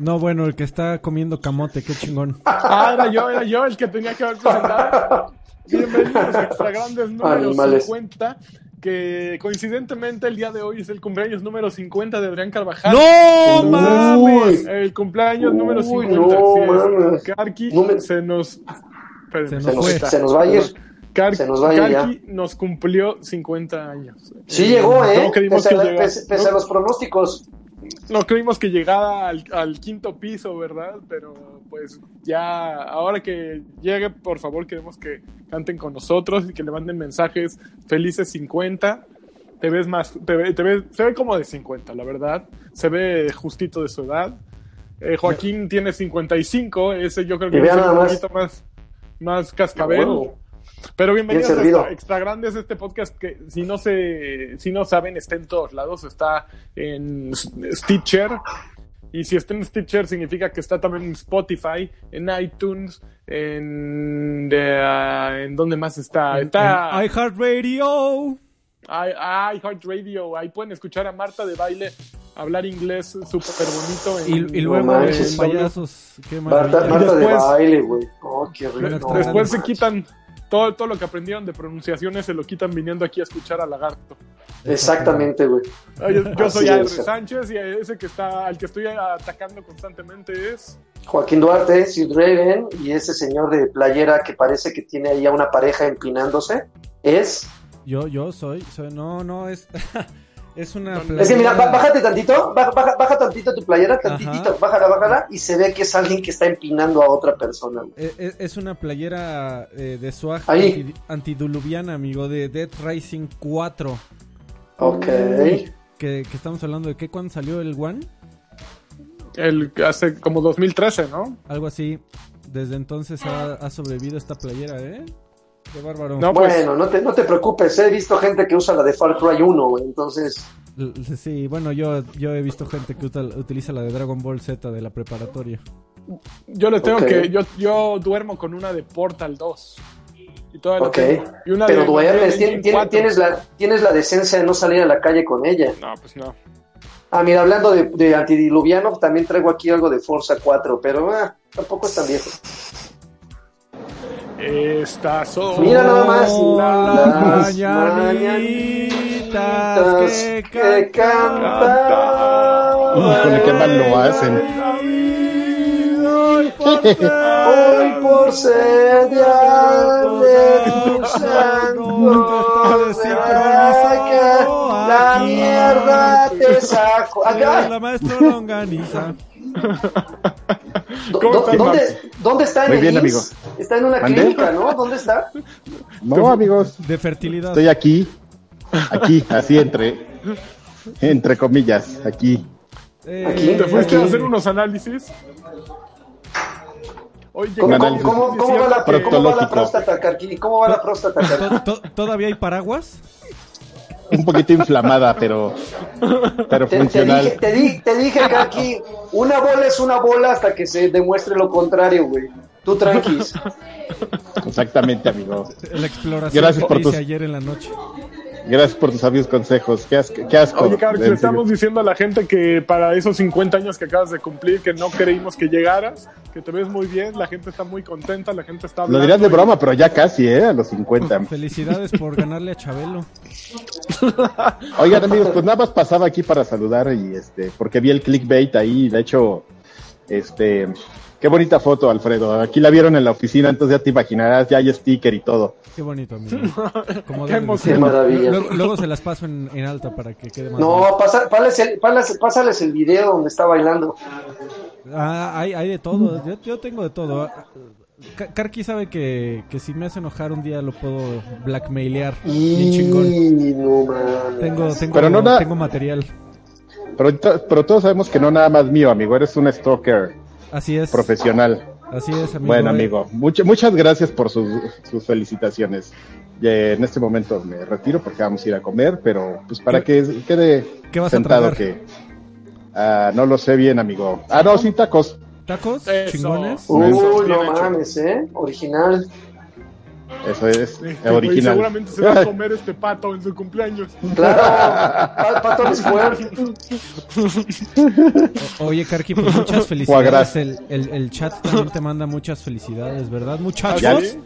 No, bueno, el que está comiendo camote, qué chingón. Ah, era yo, era yo el que tenía que haber presentado. Bienvenidos a Extra Grandes número Animales. 50, que coincidentemente el día de hoy es el cumpleaños número 50 de Adrián Carvajal. ¡No Uy. mames! El cumpleaños número Uy, 50. no, así es. mames. Karki No me- se nos... Se Se nos se nos va a ir. Kar- se nos va a ir ya. Karki nos cumplió 50 años. Sí llegó, ¿eh? No pese, a pese- pese a los pronósticos. No creímos que llegara al, al quinto piso, ¿verdad? Pero pues ya, ahora que llegue, por favor, queremos que canten con nosotros y que le manden mensajes felices 50. Te ves más, te ve, te ve- se ve como de 50, la verdad. Se ve justito de su edad. Eh, Joaquín tiene 55, ese yo creo que es un poquito más, más cascabel. Bueno, Pero bienvenidos Bien a extra, Extra Grandes, este podcast que si no se, si no saben, está en todos lados, está en Stitcher. Y si está en Stitcher significa que está también en Spotify, en iTunes, en de, ah, en dónde más está, está En iHeartRadio. i- iHeartRadio, ahí pueden escuchar a Marta de baile hablar inglés súper bonito. Y, en- y luego No manches, payasos. Qué Marta. Marta de después- baile, güey. Oh, qué rico. No, Después se manches. quitan todo, todo lo que aprendieron de pronunciaciones, se lo quitan viniendo aquí a escuchar a Lagarto. Exactamente, güey. Yo, yo soy es. Sánchez y ese que está, al que estoy atacando constantemente es. Joaquín Duarte, Sid Raven y ese señor de playera que parece que tiene ahí a una pareja empinándose es. Yo, yo soy, soy, no, no, es, es una Es que mira, playera- bájate tantito, baja, baja, baja tantito tu playera, tantitito, Ajá. bájala, bájala, y se ve que es alguien que está empinando a otra persona. Eh, eh, Es una playera eh, de swag Ahí. anti- antidiluviana, amigo, de Dead Rising 4. Ok. Que, que estamos hablando de que cuando salió el One, El hace como 2013, ¿no? algo así. Desde entonces ha, ha sobrevivido esta playera, ¿eh? Qué bárbaro. No, pues, Bueno, no te, no te preocupes, he visto gente que usa la de Far Cry 1, güey, entonces... Sí, bueno, yo, yo he visto gente que utiliza la de Dragon Ball Z de la preparatoria. yo les tengo que. Yo, yo duermo con una de Portal 2. Y todavía la Ok. tengo. Y una Pero de duermes, Unreal tien- Engine tien- 4. tienes, la, tienes la decencia de no salir a la calle con ella. No, pues no. Ah, mira, hablando de, de antidiluviano, también traigo aquí algo de Forza 4, pero ah, tampoco es tan viejo. Estas son. Mira nada más. Las Las mañanitas que que cantan. cantan. Híjole, qué mal lo hacen. Hoy por ser día de tu santo, saca la mierda te saco. Acá, La maestra lo organiza. ¿dó- ¿Cómo estás, ¿dónde, ¿Dónde está en Muy el bien, IMSS? Está en una clínica, ¿no? ¿Dónde está? No, amigos, De fertilidad. estoy aquí, aquí, así entre, entre comillas, aquí. Eh, Aquí. ¿Te fuiste Aquí. a hacer unos análisis? Oye, ¿Cómo, Un cómo, análisis cómo- cómo va la, cómo va la proctológico. próstata, Carqui? ¿Cómo va la próstata, Carqui? to- to- ¿Todavía hay paraguas? Un poquito inflamada, pero, pero Te, te funcional. dije, te, di- te dije, Carqui, una bola es una bola hasta que se demuestre lo contrario, güey. Tú tranquis. Exactamente, amigo. La exploración Gracias que por hice tus- ayer en la noche. Gracias por tus sabios consejos. Qué asco. Qué asco. Oye, Carlos, le estamos diciendo a la gente que para esos 50 años que acabas de cumplir, que no creímos que llegaras, que te ves muy bien, la gente está muy contenta, la gente está Lo dirás de y- broma, pero ya casi, ¿eh? A los 50. Felicidades por ganarle a Chabelo. Oigan, amigos, pues nada más pasaba aquí para saludar y este, porque vi el clickbait ahí, de hecho, este, qué bonita foto, Alfredo. Aquí la vieron en la oficina, entonces ya te imaginarás, ya hay sticker y todo. Qué bonito, amigo. Como Qué emoción. maravilla. Luego, luego se las paso en, en alta para que quede más. No, pasa, pásales, el, pásales, pásales el video donde está bailando. Ah, hay, hay de todo. Yo, yo tengo de todo. Ka- Karki sabe que, que si me hace enojar un día lo puedo blackmailear. Bien chingón. No. Tengo, tengo, Pero no tengo material. Pero, pero todos sabemos que no nada más mío, amigo, eres un stalker Así es. profesional. Así es, amigo. Bueno, Eh, amigo, much- muchas gracias por sus, sus felicitaciones. Eh, en este momento me retiro porque vamos a ir a comer, pero pues para que quede ¿Qué vas a sentado tragar? que... Ah, no lo sé bien, amigo. Ah, no, sin tacos. ¿Tacos? Eso. ¿Chingones? Uy, no mames, ¿eh? Original. Eso es Sí, eh, original. Y seguramente se va a comer este pato en su cumpleaños. Claro, pa- pato al esfuerzo. O- Oye, Karki, pues muchas felicidades. El, el, el chat también te manda muchas felicidades, ¿verdad, muchachos?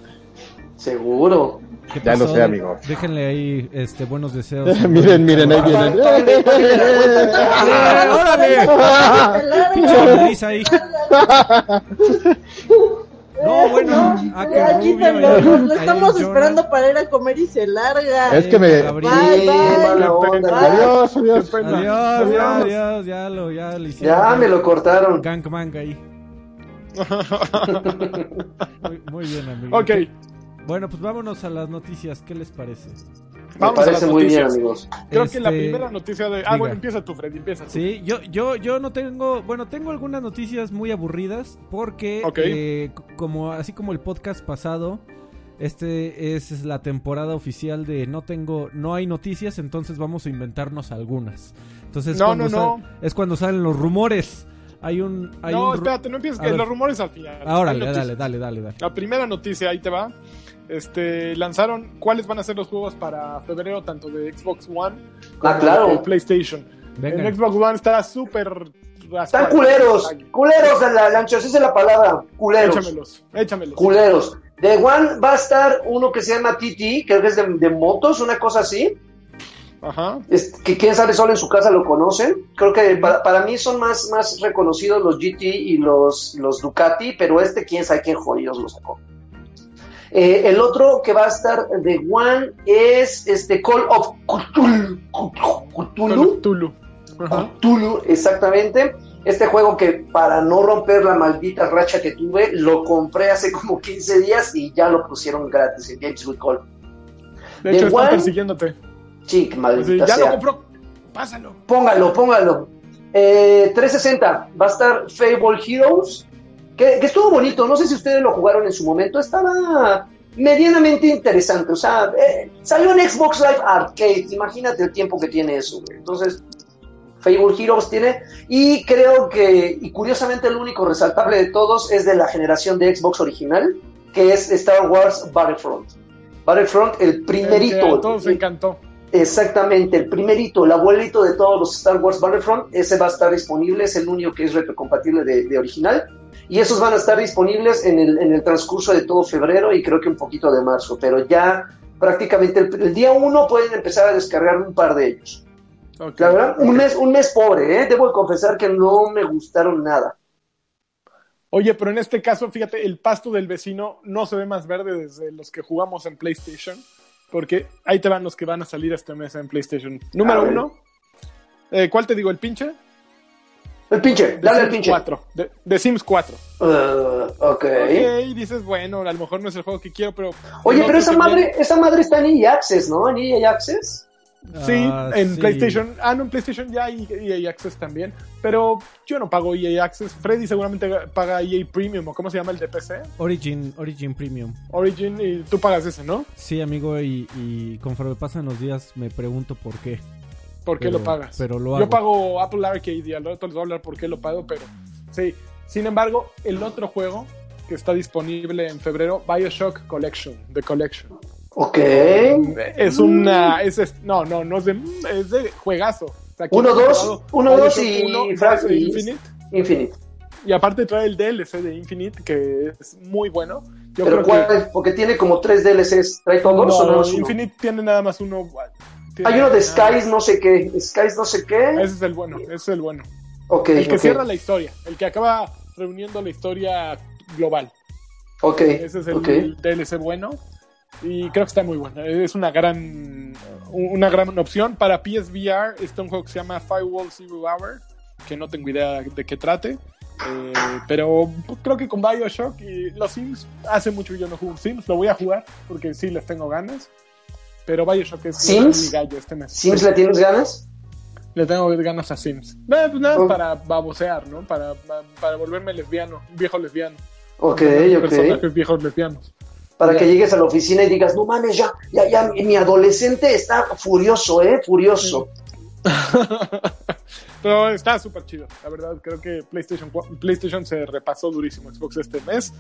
Seguro. ¿Qué Ya lo sé, amigo. Déjenle ahí este, buenos deseos. miren, miren, ahí vienen. ¡Órale! Pinche ahí. No, bueno. Ah, qué Ya, rubio, quítalo, ya. lo Ahí estamos esperando para ir a comer y se larga. Es que me-. Bye, bye. Adiós, adiós. Adiós, ya, adiós, ya lo, ya lo hicieron. Ya me lo cortaron. Gangbang ahí. Muy, muy bien, amigo. Ok, Bueno, pues vámonos a las noticias. ¿Qué les parece? Me vamos a las parece muy bien, noticias. amigos. Creo que la Este, primera noticia de. Ah, diga. bueno, empieza tú, Freddy, empieza tú. Sí, yo, yo, yo no tengo, bueno, tengo algunas noticias muy aburridas porque, Ok. eh, como así como el podcast pasado, este es la temporada oficial de no tengo, no hay noticias, entonces vamos a inventarnos algunas. Entonces No, cuando no, no. es cuando salen los rumores. Hay un, hay no, un espérate, no empieces, ver. los rumores al final. Ahora, dale, dale, dale, dale, La primera noticia, ahí te va. Este, lanzaron cuáles van a ser los juegos para febrero, tanto de Xbox One como Ah, claro. de PlayStation. Venga. En Xbox One está súper Están culeros. Culeros, la- Lancho, esa es la palabra. Culeros. Échamelos, échamelos. Culeros. De One va a estar uno que se llama TT, creo que es de, de motos, una cosa así. Ajá. Es- que quién sabe, solo en su casa lo conocen. Creo que para, para mí son más, más reconocidos los GT y los, los Ducati, pero este quién sabe quién jodidos lo sacó. Eh, el otro que va a estar de One es este Call of Cthulhu. Cthulhu. Ajá. Cthulhu, exactamente. Este juego que para no romper la maldita racha que tuve, lo compré hace como 15 días y ya lo pusieron gratis en Games with Call. De The hecho, están persiguiéndote. Sí, maldita ya sea. lo compró. Pásalo. Póngalo, póngalo. Eh, 360, va a estar Fable Heroes, que, que estuvo bonito, no sé si ustedes lo jugaron en su momento, estaba medianamente interesante, o sea, eh, salió en Xbox Live Arcade, imagínate el tiempo que tiene eso, güey. entonces Fable Heroes tiene, y creo que, y curiosamente el único resaltable de todos es de la generación de Xbox original, que es Star Wars Battlefront. Battlefront, el El que primerito. a todos el- encantó. Exactamente, el primerito, el abuelito de todos los Star Wars Battlefront, ese va a estar disponible, es el único que es retrocompatible de, de original. Y esos van a estar disponibles en el, en el transcurso de todo febrero y creo que un poquito de marzo, pero ya prácticamente el, el día uno pueden empezar a descargar un par de ellos. La verdad, un mes, un mes pobre, ¿eh? debo de confesar que no me gustaron nada. Oye, pero en este caso, fíjate, el pasto del vecino no se ve más verde desde los que jugamos en PlayStation. Porque ahí te van los que van a salir este mes en PlayStation. Número A ver. uno. eh, ¿Cuál te digo? ¿El pinche? El pinche, The dale al Sims pinche. 4. De, de Sims 4. Uh, ok. Ok, dices, bueno, a lo mejor no es el juego que quiero, pero. Oye, no pero esa madre, bien. esa madre está en EA Access, ¿no? En EA Access. Sí, Ah, en sí. PlayStation. Ah, no, en PlayStation ya hay EA Access también. Pero yo no pago EA Access. Freddy seguramente paga EA Premium, o cómo se llama el de PC. Origin, Origin Premium. Origin, y tú pagas ese, ¿no? Sí, amigo, y, y conforme pasan los días me pregunto por qué. ¿Por qué Pero- lo pagas? pero lo Yo pago Apple Arcade y al rato les voy a hablar por qué lo pago, pero sí. Sin embargo, el otro juego que está disponible en febrero, Bioshock Collection, The Collection. Ok. Es una. Es, es- no, no, no es de. Es de juegazo. O sea, Uno, ¿quién ha dos, uno, dos y uno, y- Infinite. Infinite. Y aparte trae el DLC de Infinite, que es muy bueno. Yo Pero creo ¿cuál? Porque tiene como tres DLCs. ¿Trae que. todos o No, no es uno? Infinite tiene nada más uno. Hay uno de Skies no sé qué. Skies no sé qué. Ese es el bueno, ese es el bueno. Ok, El que ok. cierra la historia, el que acaba reuniendo la historia global. Ok, Ese es el ok. DLC bueno. Y creo que está muy bueno. Es una gran, una gran opción. Para PSVR está un juego que se llama Firewall Zero Hour, que no tengo idea de qué trate. Eh, pero creo que con Bioshock y los Sims, hace mucho que yo no juego Sims, lo voy a jugar porque sí les tengo ganas. Pero Bioshock es ¿Sims? mi gallo este mes. ¿Sims le tienes ganas? le tengo ganas a Sims. No, pues nada, Oh. para babosear, ¿no? Para, para volverme lesbiano, un viejo lesbiano. Ok, ok. Personajes viejos lesbianos. Para que llegues a la oficina y digas, no mames, ya, ya, ya, mi adolescente está furioso, ¿eh? Furioso. Pero está súper chido, la verdad. Creo que PlayStation, PlayStation se repasó durísimo Xbox este mes.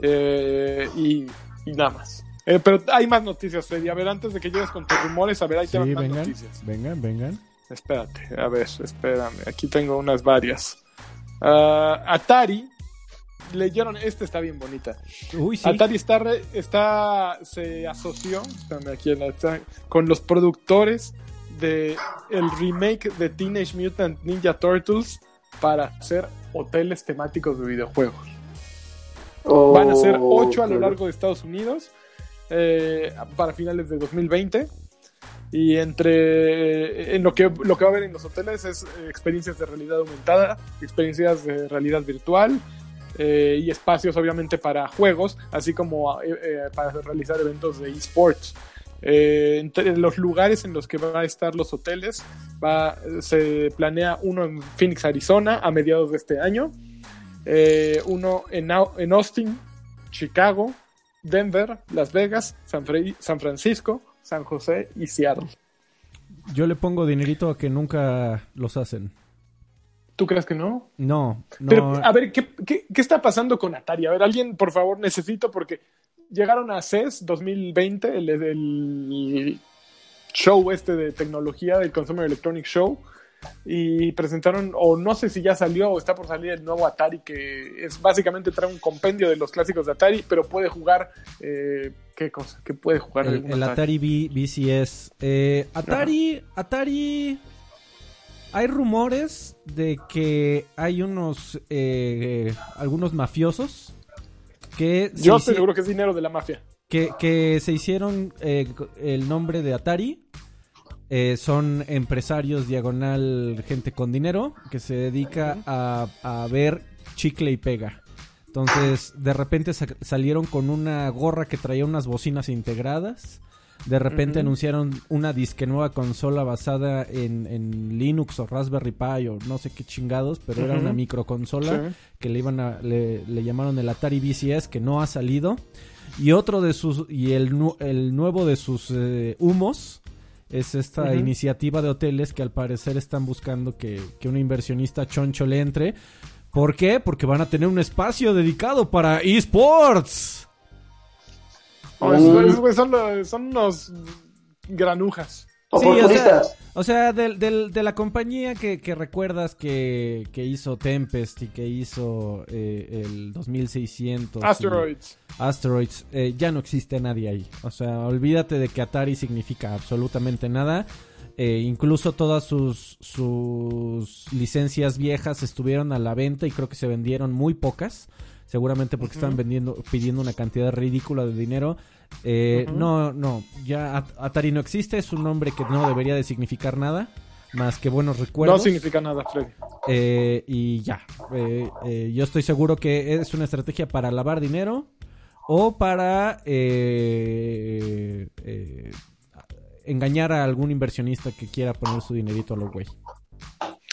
Eh, y, y nada más. Eh, pero hay más noticias, Freddy. A ver, antes de que llegues con tus rumores, a ver, ahí te Sí, más vengan, noticias. vengan, vengan. Espérate, a ver, espérame. Aquí tengo unas varias. Ah, Atari, leyeron, esta está bien bonita. Uy, sí. Atari está, re- está se asoció espérame, aquí en la- está- con los productores de el remake de Teenage Mutant Ninja Turtles para hacer hoteles temáticos de videojuegos. Van a ser 8 a lo largo de Estados Unidos eh, para finales de 2020. Y entre en lo que lo que va a haber en los hoteles es eh, experiencias de realidad aumentada, experiencias de realidad virtual eh, y espacios obviamente para juegos, así como eh, eh, para realizar eventos de esports. Eh, entre los lugares en los que van a estar los hoteles, va, se planea uno en Phoenix, Arizona, a mediados de este año, eh, uno en, en Austin, Chicago, Denver, Las Vegas, San, Francisco, San José y Seattle. Yo le pongo dinerito a que nunca los hacen. ¿Tú crees que no? No, no. Pero, a ver, ¿qué, qué, qué está pasando con Atari? A ver, alguien, por favor, necesito, porque llegaron a CES 2020, el, el show este de tecnología del Consumer Electronic Show, y presentaron, o no sé si ya salió o está por salir el nuevo Atari, que es básicamente trae un compendio de los clásicos de Atari, pero puede jugar, eh, ¿qué cosa? ¿Qué puede jugar? el, Atari B- BCS. Eh, Atari, Atari. Hay rumores de que hay unos, eh, algunos mafiosos que Yo estoy seguro que es dinero de la mafia. que, que se hicieron eh, el nombre de Atari. Eh, son empresarios diagonal, gente con dinero, que se dedica a, a ver chicle y pega. Entonces, de repente sa- salieron con una gorra que traía unas bocinas integradas. De repente anunciaron una disque nueva consola basada en, en Linux o Raspberry Pi o no sé qué chingados, pero era una microconsola Sí. que le iban a, le, le llamaron el Atari VCS que no ha salido y otro de sus y el, el nuevo de sus eh, humos es esta iniciativa de hoteles que al parecer están buscando que, que un inversionista choncho le entre. ¿Por qué? Porque van a tener un espacio dedicado para esports. Oh, son, los- son unos granujas. Sí, o sea, del- del- de la compañía que, que recuerdas que, que hizo Tempest y que hizo eh, el 2600. y- Asteroids. Asteroids, eh, ya no existe nadie ahí. O sea, olvídate de que Atari significa absolutamente nada. Eh, incluso todas sus, sus licencias viejas estuvieron a la venta y creo que se vendieron muy pocas. Seguramente porque estaban vendiendo, pidiendo una cantidad ridícula de dinero. Eh. No, no, ya At- Atari no existe, es un nombre que no debería de significar nada. Más que buenos recuerdos. No significa nada, Freddy. Eh, y ya, eh, eh, yo estoy seguro que es una estrategia para lavar dinero o para eh, eh, engañar a algún inversionista que quiera poner su dinerito a lo güey.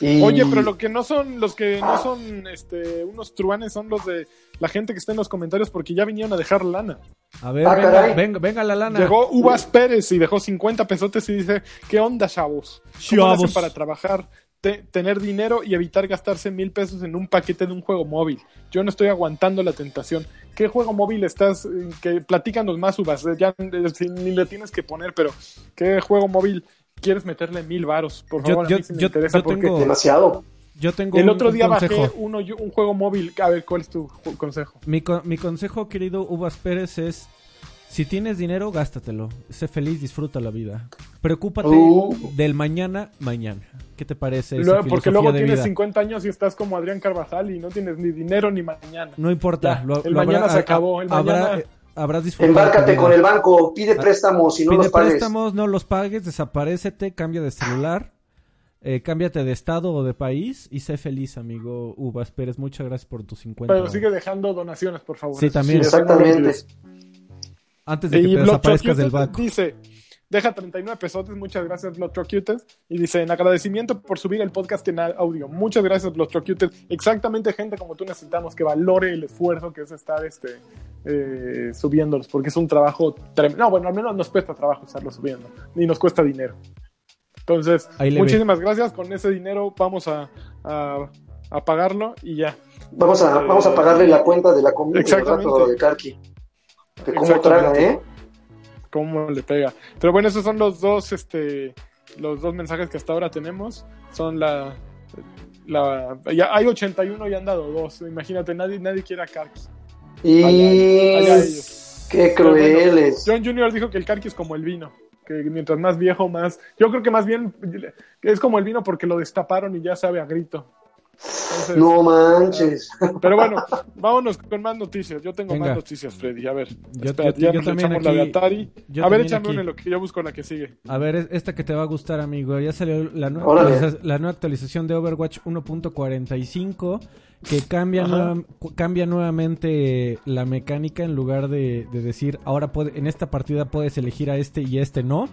Y- Oye, pero lo que no son, los que no son este, unos truanes son los de la gente que está en los comentarios porque ya vinieron a dejar lana. A ver, Ah, venga, caray. venga, venga la lana. Llegó Uvas Pérez y dejó 50 pesotes y dice, ¿qué onda, chavos? ¿Cómo hacen para trabajar, te- tener dinero y evitar gastarse mil pesos en un paquete de un juego móvil? Yo no estoy aguantando la tentación. ¿Qué juego móvil estás? eh, Que platícanos más, Uvas. eh, Ya eh, si ni le tienes que poner, pero ¿qué juego móvil quieres meterle mil varos? Por Yo- favor, yo- a mí sí me yo- interesa yo porque tengo- Demasiado. Yo tengo el un- otro un día consejo. bajé uno, un juego móvil. A ver, ¿cuál es tu consejo? Mi, co- mi consejo, querido Uvas Pérez, es: si tienes dinero, gástatelo. Sé feliz, disfruta la vida. Preocúpate Uh. del mañana, mañana. ¿Qué te parece? esa Luego- porque luego de tienes vida? 50 años y estás como Adrián Carvajal y no tienes ni dinero ni mañana. No importa. Ya, lo- el lo habrá- mañana se ha- acabó, el habrá- mañana- eh, habrás disfrutado. Embárcate con el banco, pide préstamos y no Pide los pagues. préstamos, no los pagues, desaparécete, cambia de celular, eh, cámbiate de estado o de país y sé feliz, amigo Uvas Pérez. Muchas gracias por tus 50. Pero sigue dejando donaciones, por favor. Sí, también. Exactamente. Antes de que Y te desaparezcas del banco. dice, deja 39 pesotes, muchas gracias Bloodrock Y dice, en agradecimiento por subir el podcast en audio. Muchas gracias Bloodrock Exactamente gente como tú necesitamos que valore el esfuerzo que es estar este, eh, subiéndolos, porque es un trabajo tremendo. No, bueno, al menos nos cuesta trabajo estarlo subiendo, y nos cuesta dinero. Entonces, Ahí le ve. muchísimas gracias. Con ese dinero vamos a, a, a pagarlo y ya. Vamos a, Eh, vamos a pagarle la cuenta de la comida del exactamente. de Karki. Cómo traga, ¿eh? cómo le pega. Pero bueno, esos son los dos, este, los dos mensajes que hasta ahora tenemos. Son la, la ya hay 81 y han dado dos. Imagínate, nadie, nadie quiere a Karki. Y allá ellos. qué Pero bueno, crueles. John Jr. dijo que el Karki es como el vino. Que mientras más viejo, más. Yo creo que más bien es como el vino porque lo destaparon y ya sabe a grito. Entonces, No manches. Pero bueno, vámonos con más noticias. Yo tengo Venga. más noticias, Freddy. A ver, Yo- espérate, yo- ya yo nos también echamos la de aquí- Atari. yo a ver, échame aquí. una en lo que yo busco la que sigue. A ver, es- esta que te va a gustar, amigo. Ya salió la nueva, Órale. actualiza- la nueva actualización de Overwatch 1.45 que cambia, nueva- cambia nuevamente la mecánica en lugar de, de decir, ahora puede, en esta partida puedes elegir a este y a este no.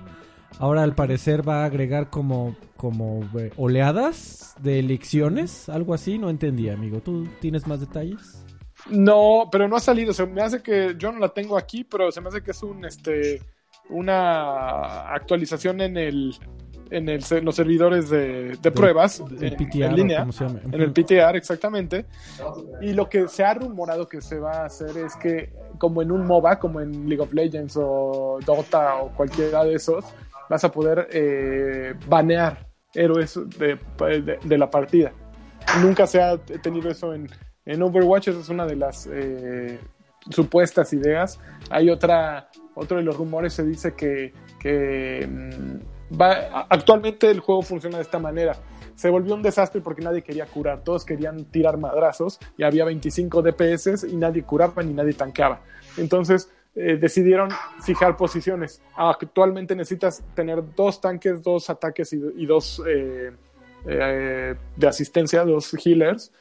Ahora al parecer va a agregar como, como eh, oleadas de elecciones, algo así, no entendí, amigo. ¿Tú tienes más detalles? No, pero no ha salido. Se me hace que yo no la tengo aquí, pero se me hace que es un este una actualización en el en el, en los servidores de, de pruebas El en, PTR, en línea. En el PTR, exactamente. Y lo que se ha rumorado que se va a hacer es que, como en un MOBA, como en League of Legends o Dota o cualquiera de esos, vas a poder eh, banear héroes de, de- la partida. Nunca se ha tenido eso en, en Overwatch, esa es una de las eh, supuestas ideas. Hay otra, otro de los rumores, se dice que, que mm, va, actualmente el juego funciona de esta manera. Se volvió un desastre porque nadie quería curar, todos querían tirar madrazos y había 25 DPS y nadie curaba ni nadie tanqueaba. Entonces eh, decidieron fijar posiciones. Actualmente necesitas tener dos tanques, dos ataques y, dos eh, eh, de asistencia, dos healers,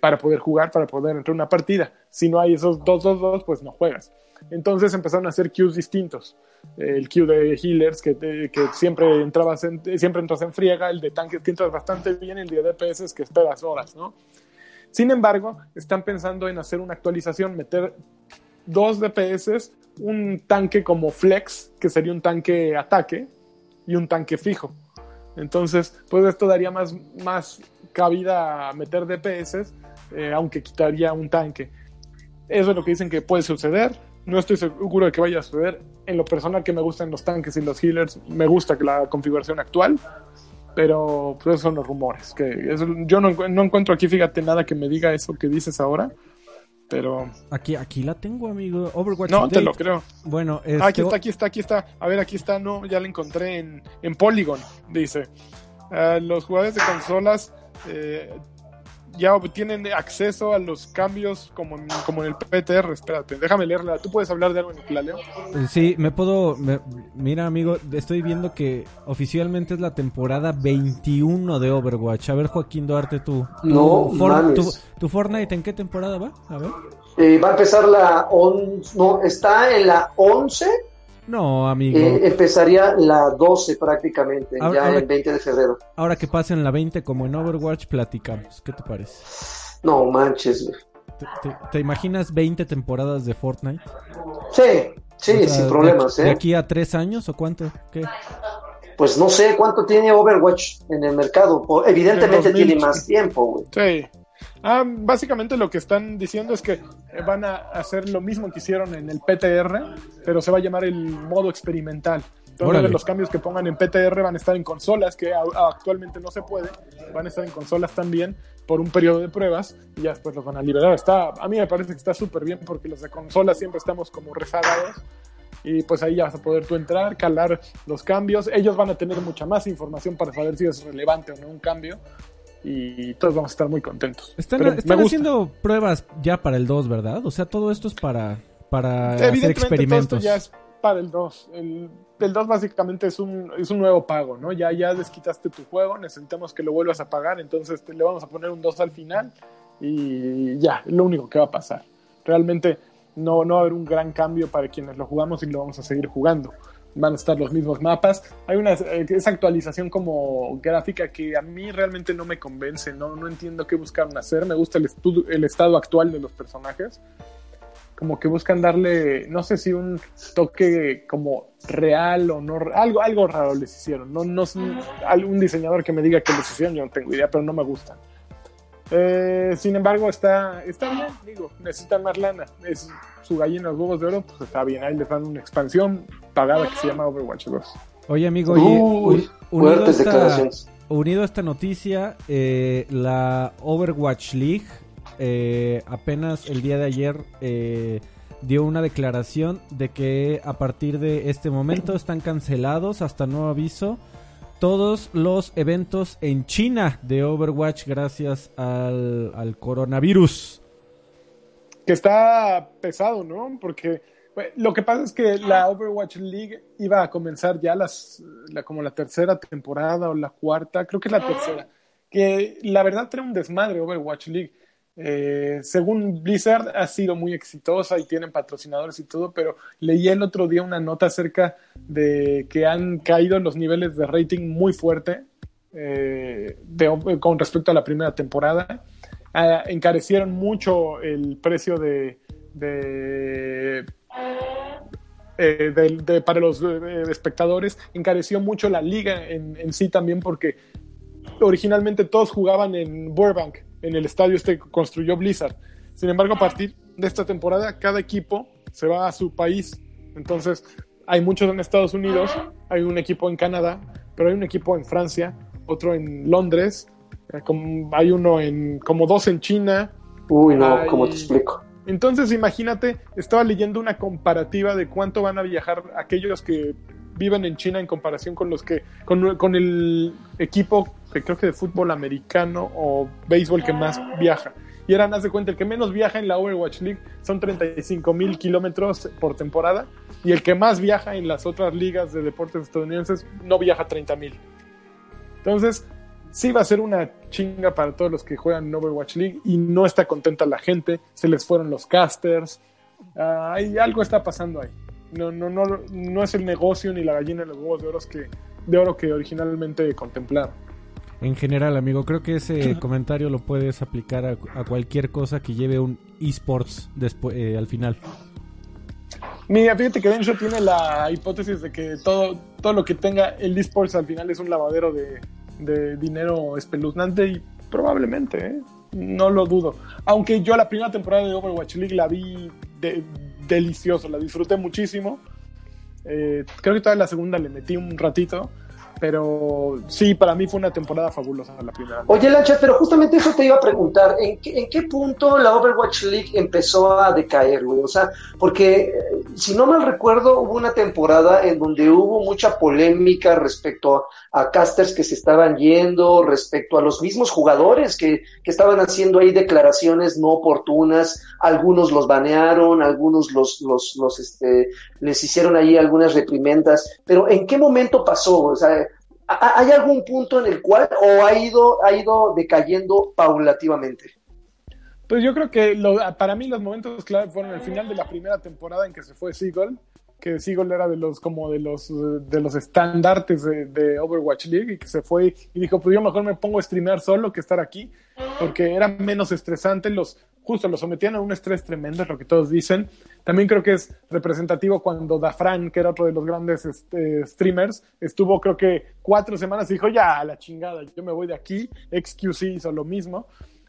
para poder jugar, para poder entrar una partida. Si no hay esos dos, dos, dos, pues no juegas. Entonces empezaron a hacer queues distintos. El queue de healers, que, siempre, entrabas en, siempre entras en friega, el de tanques que entras bastante bien, el de DPS que esperas horas, ¿no? Sin embargo, están pensando en hacer una actualización, meter dos DPS, un tanque como flex, que sería un tanque ataque, y un tanque fijo. Entonces, pues esto daría más, más cabida a meter DPS, eh, aunque quitaría un tanque. Eso es lo que dicen que puede suceder. No estoy seguro de que vaya a suceder. En lo personal que me gustan los tanques y los healers, me gusta la configuración actual, pero pues esos son los rumores. Que yo no, no encuentro aquí, fíjate, nada que me diga eso que dices ahora, pero Aquí, aquí la tengo, amigo. Overwatch no te lo creo. Bueno, Ah, aquí este- está, aquí está, aquí está. A ver, aquí está, no, ya la encontré en, en Polygon, dice. Ah, los jugadores de consolas eh, ya obtienen acceso a los cambios como en, como en el PTR. Espérate, déjame leerla. ¿Tú puedes hablar de algo en que la leo? Eh, Sí, me puedo... me- mira, amigo, estoy viendo que oficialmente es la temporada 21 de Overwatch. A ver, Joaquín Duarte, tú. No tu, For- tu- tu Fortnite en qué temporada va? A ver. Eh, va a empezar la 11, no, está en la 11, No, amigo. eh, empezaría la 12 prácticamente, Ahora- ya ahora- el 20 de febrero. Ahora que pasen la 20 como en Overwatch, platicamos. ¿Qué te parece? No manches. güey. ¿Te, te- te imaginas 20 temporadas de Fortnite? Sí, sí, O sea, sin de- problemas, ¿De ¿eh? aquí a tres años o cuánto? ¿Qué? Pues no sé cuánto tiene Overwatch en el mercado. Evidentemente En 2000. tiene más tiempo, güey. Sí. Ah, básicamente lo que están diciendo es que eh, van a hacer lo mismo que hicieron en el PTR, pero se va a llamar el modo experimental. Entonces los cambios que pongan en PTR van a estar en consolas, que actualmente no se puede, van a estar en consolas también por un periodo de pruebas y ya después los van a liberar. Está, a mí me parece que está súper bien porque los de consolas siempre estamos como rezagados y pues ahí ya vas a poder tú entrar, calar los cambios. Ellos van a tener mucha más información para saber si es relevante o no un cambio y todos vamos a estar muy contentos. Están, están haciendo pruebas ya para el 2, ¿verdad? O sea, todo esto es para, para hacer todo esto experimentos. ya es para el 2. El, el 2 básicamente es un, es un nuevo pago, ¿no? Ya, ya desquitaste tu juego, necesitamos que lo vuelvas a pagar, entonces te- le vamos a poner un 2 al final y ya, es lo único que va a pasar. Realmente no, no va a haber un gran cambio para quienes lo jugamos y lo vamos a seguir jugando. Van a estar los mismos mapas. Hay una eh, esa actualización como gráfica que a mí realmente no me convence, no, no entiendo qué buscaron hacer. Me gusta el, el estado actual de los personajes como que buscan darle, no sé si un toque como real o no, algo, algo raro les hicieron. No, no algún diseñador que me diga que les hicieron, yo no tengo idea, pero no me gusta. Eh, sin embargo, está, está bien, digo, necesitan más lana. Es su gallina, los huevos de oro, pues está bien. Ahí les dan una expansión pagada que se llama Overwatch 2. Oye, amigo, oye, Uy, un- unido, esta, unido a esta noticia, eh, la Overwatch League eh, apenas el día de ayer eh, dio una declaración de que a partir de este momento están cancelados hasta nuevo aviso todos los eventos en China de Overwatch gracias al, al coronavirus. que está pesado, ¿no? Porque bueno, lo que pasa es que la Overwatch League iba a comenzar ya las, la, como la tercera temporada o la cuarta, creo que es la tercera, que la verdad trae un desmadre Overwatch League. Eh, según Blizzard ha sido muy exitosa y tienen patrocinadores y todo, pero leí el otro día una nota acerca de que han caído los niveles de rating muy fuerte eh, con respecto a la primera temporada. Ah, encarecieron mucho el precio de, eh, para los espectadores, encareció mucho la liga en sí también porque originalmente todos jugaban en Burbank, en el estadio este que construyó Blizzard. Sin embargo, a partir de esta temporada, cada equipo se va a su país. Entonces, hay muchos en Estados Unidos, hay un equipo en Canadá, pero hay un equipo en Francia, otro en Londres, eh, hay uno en, como dos en China. Uy, no. ¿cómo te explico? Entonces, imagínate, estaba leyendo una comparativa de cuánto van a viajar aquellos que viven en China en comparación con los que, con, con el equipo que creo que de fútbol americano o béisbol que más viaja. Y eran, haz de cuenta, el que menos viaja en la Overwatch League son 35 mil kilómetros por temporada. Y el que más viaja en las otras ligas de deportes estadounidenses no viaja 30 mil. Entonces, sí va a ser una chinga para todos los que juegan en Overwatch League y no está contenta la gente, se les fueron los casters, ah, hay, algo está pasando ahí. No, no, no, no es el negocio ni la gallina de los huevos de oro que, de oro que originalmente contemplaron. En general, amigo, creo que ese comentario lo puedes aplicar a, a cualquier cosa que lleve un esports después eh, al final. Mira, fíjate que Densho tiene la hipótesis de que todo, todo lo que tenga el esports al final es un lavadero de, de dinero espeluznante y probablemente, ¿eh? no lo dudo. Aunque yo la primera temporada de Overwatch League la vi de- delicioso, la disfruté muchísimo. Eh, creo que toda la segunda le metí un ratito, pero sí, para mí fue una temporada fabulosa la primera. Oye, Lancha, pero justamente eso te iba a preguntar, ¿en qué, en qué punto la Overwatch League empezó a decaer, güey? O sea, porque eh, si no mal recuerdo, hubo una temporada en donde hubo mucha polémica respecto a, casters que se estaban yendo, respecto a los mismos jugadores que, que estaban haciendo ahí declaraciones no oportunas, algunos los banearon, algunos los, los, los, este, les hicieron ahí algunas reprimendas, pero ¿en qué momento pasó? O sea, ¿Ha- ¿Hay algún punto en el cual o ha ido, ha ido decayendo paulativamente? Pues yo creo que lo- para mí los momentos clave fueron el final de la primera temporada en que se fue Seagull, que Seagull era de los como de los de los estandartes de, de Overwatch League y que se fue y dijo pues yo mejor me pongo a streamear solo que estar aquí porque era menos estresante los justo los sometían a un estrés tremendo es lo que todos dicen. También creo que es representativo cuando Dafran que era otro de los grandes este, streamers estuvo creo que cuatro semanas y dijo ya la chingada yo me voy de aquí XQC hizo lo mismo.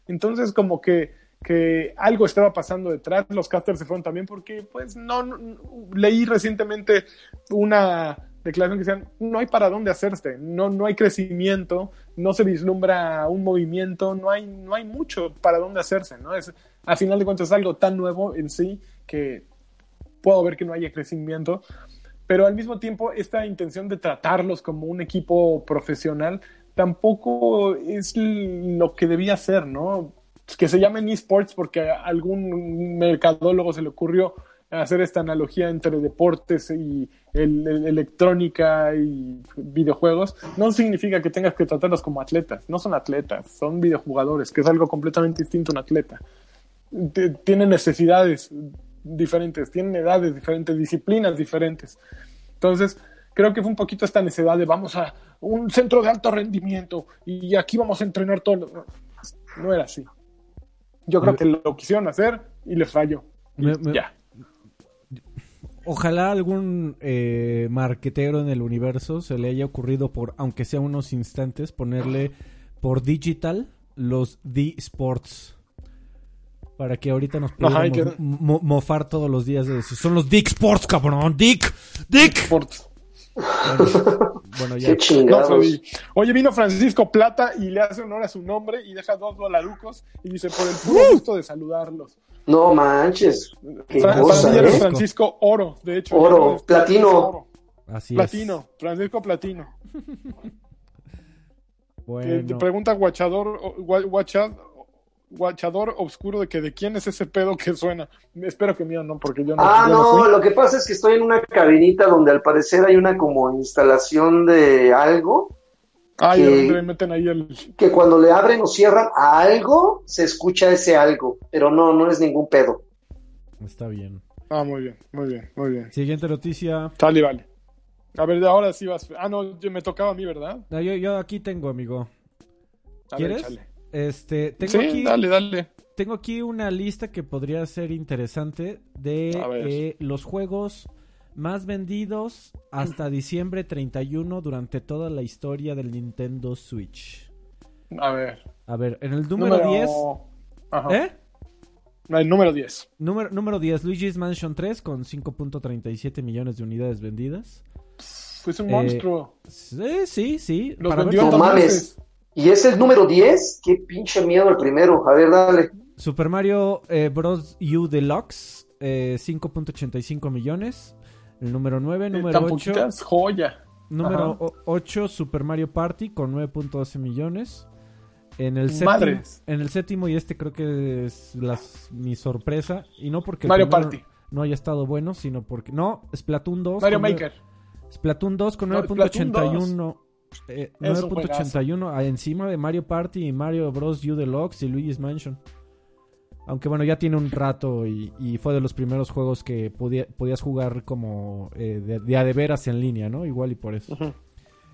Entonces como que que algo estaba pasando detrás, los casters se fueron también porque pues no, no- leí recientemente una declaración que decían no hay para dónde hacerse, no, no hay crecimiento, no se vislumbra un movimiento, no hay, no hay mucho para dónde hacerse, ¿no? Es, a final de cuentas es algo tan nuevo en sí que puedo ver que no haya crecimiento, pero al mismo tiempo esta intención de tratarlos como un equipo profesional tampoco es lo que debía ser, ¿no? Que se llamen esports porque a algún mercadólogo se le ocurrió hacer esta analogía entre deportes y el- el- electrónica y videojuegos, no significa que tengas que tratarlos como atletas, no son atletas, son videojugadores, que es algo completamente distinto a un atleta. T- Tienen necesidades diferentes, tienen edades diferentes, disciplinas diferentes. Entonces, creo que fue un poquito esta necesidad de vamos a un centro de alto rendimiento y aquí vamos a entrenar todo. no era así. Yo creo que lo quisieron hacer y les falló. Y Me- me- ya. Ojalá algún eh, marquetero en el universo se le haya ocurrido por, aunque sea unos instantes, ponerle por digital los The Sports. Para que ahorita nos pudiéramos que- mo- mofar todos los días de decir, son los Dick Sports, cabrón, Dick, Dick. Sports. Bueno, bueno, ya. No. Oye, vino Francisco Plata y le hace honor a su nombre y deja dos dolarucos y dice por el puro gusto de saludarlos. No manches. Qué Fra- cosa, para mí eres ¿eh? Francisco Oro, de hecho. Oro, platino. Oro. Así Platino, Francisco Platino. Te- Bueno, Te pregunta Guachador, Guachad- Guachador Obscuro de que de quién es ese pedo que suena. Espero que mío no, porque yo no. Ah, yo no, lo que pasa es que estoy en una cabinita donde al parecer hay una como instalación de algo Ah, que- le meten ahí el. que cuando le abren o cierran a algo, se escucha ese algo, pero no, no es ningún pedo. está bien. Ah, muy bien, muy bien, muy bien. Siguiente noticia. Sale, vale. A ver, ahora sí vas. Ah, no, yo- me tocaba a mí, ¿verdad? Ah, yo, yo aquí tengo, amigo. A ver, ¿Quieres? Este, tengo Sí, aquí, dale, dale. tengo aquí una lista que podría ser interesante de ver. eh, los juegos más vendidos hasta diciembre 31 durante toda la historia del Nintendo Switch. A ver. A ver, en el número, 10, Ajá. ¿eh? El número 10. Número, número 10, Luigi's Mansion 3 con 5.37 millones de unidades vendidas. Fue un Eh, monstruo. Sí, sí, sí. Los Para ver vendió No mames. ¿Y es el número 10? Qué pinche miedo el primero. A ver, dale. Super Mario eh, Bros. U Deluxe, eh, 5.85 millones. El número 9, Eh, número tan 8. poquitas, joya. Número Ajá. 8, Super Mario Party con 9.12 millones. En el, séptimo, en el séptimo, y este creo que es las- mi sorpresa, y no porque el Mario Party. no haya estado bueno, sino porque... No, Splatoon 2. Mario Maker. Splatoon 2 con No, Splatoon 9.81. eh, Es un 9.81 a- encima de Mario Party y Mario Bros. U Deluxe y Luigi's Mansion. Aunque bueno, ya tiene un rato y, y fue de los primeros juegos que podía- podías jugar como eh, de, de a de veras en línea, ¿no? Igual y por eso.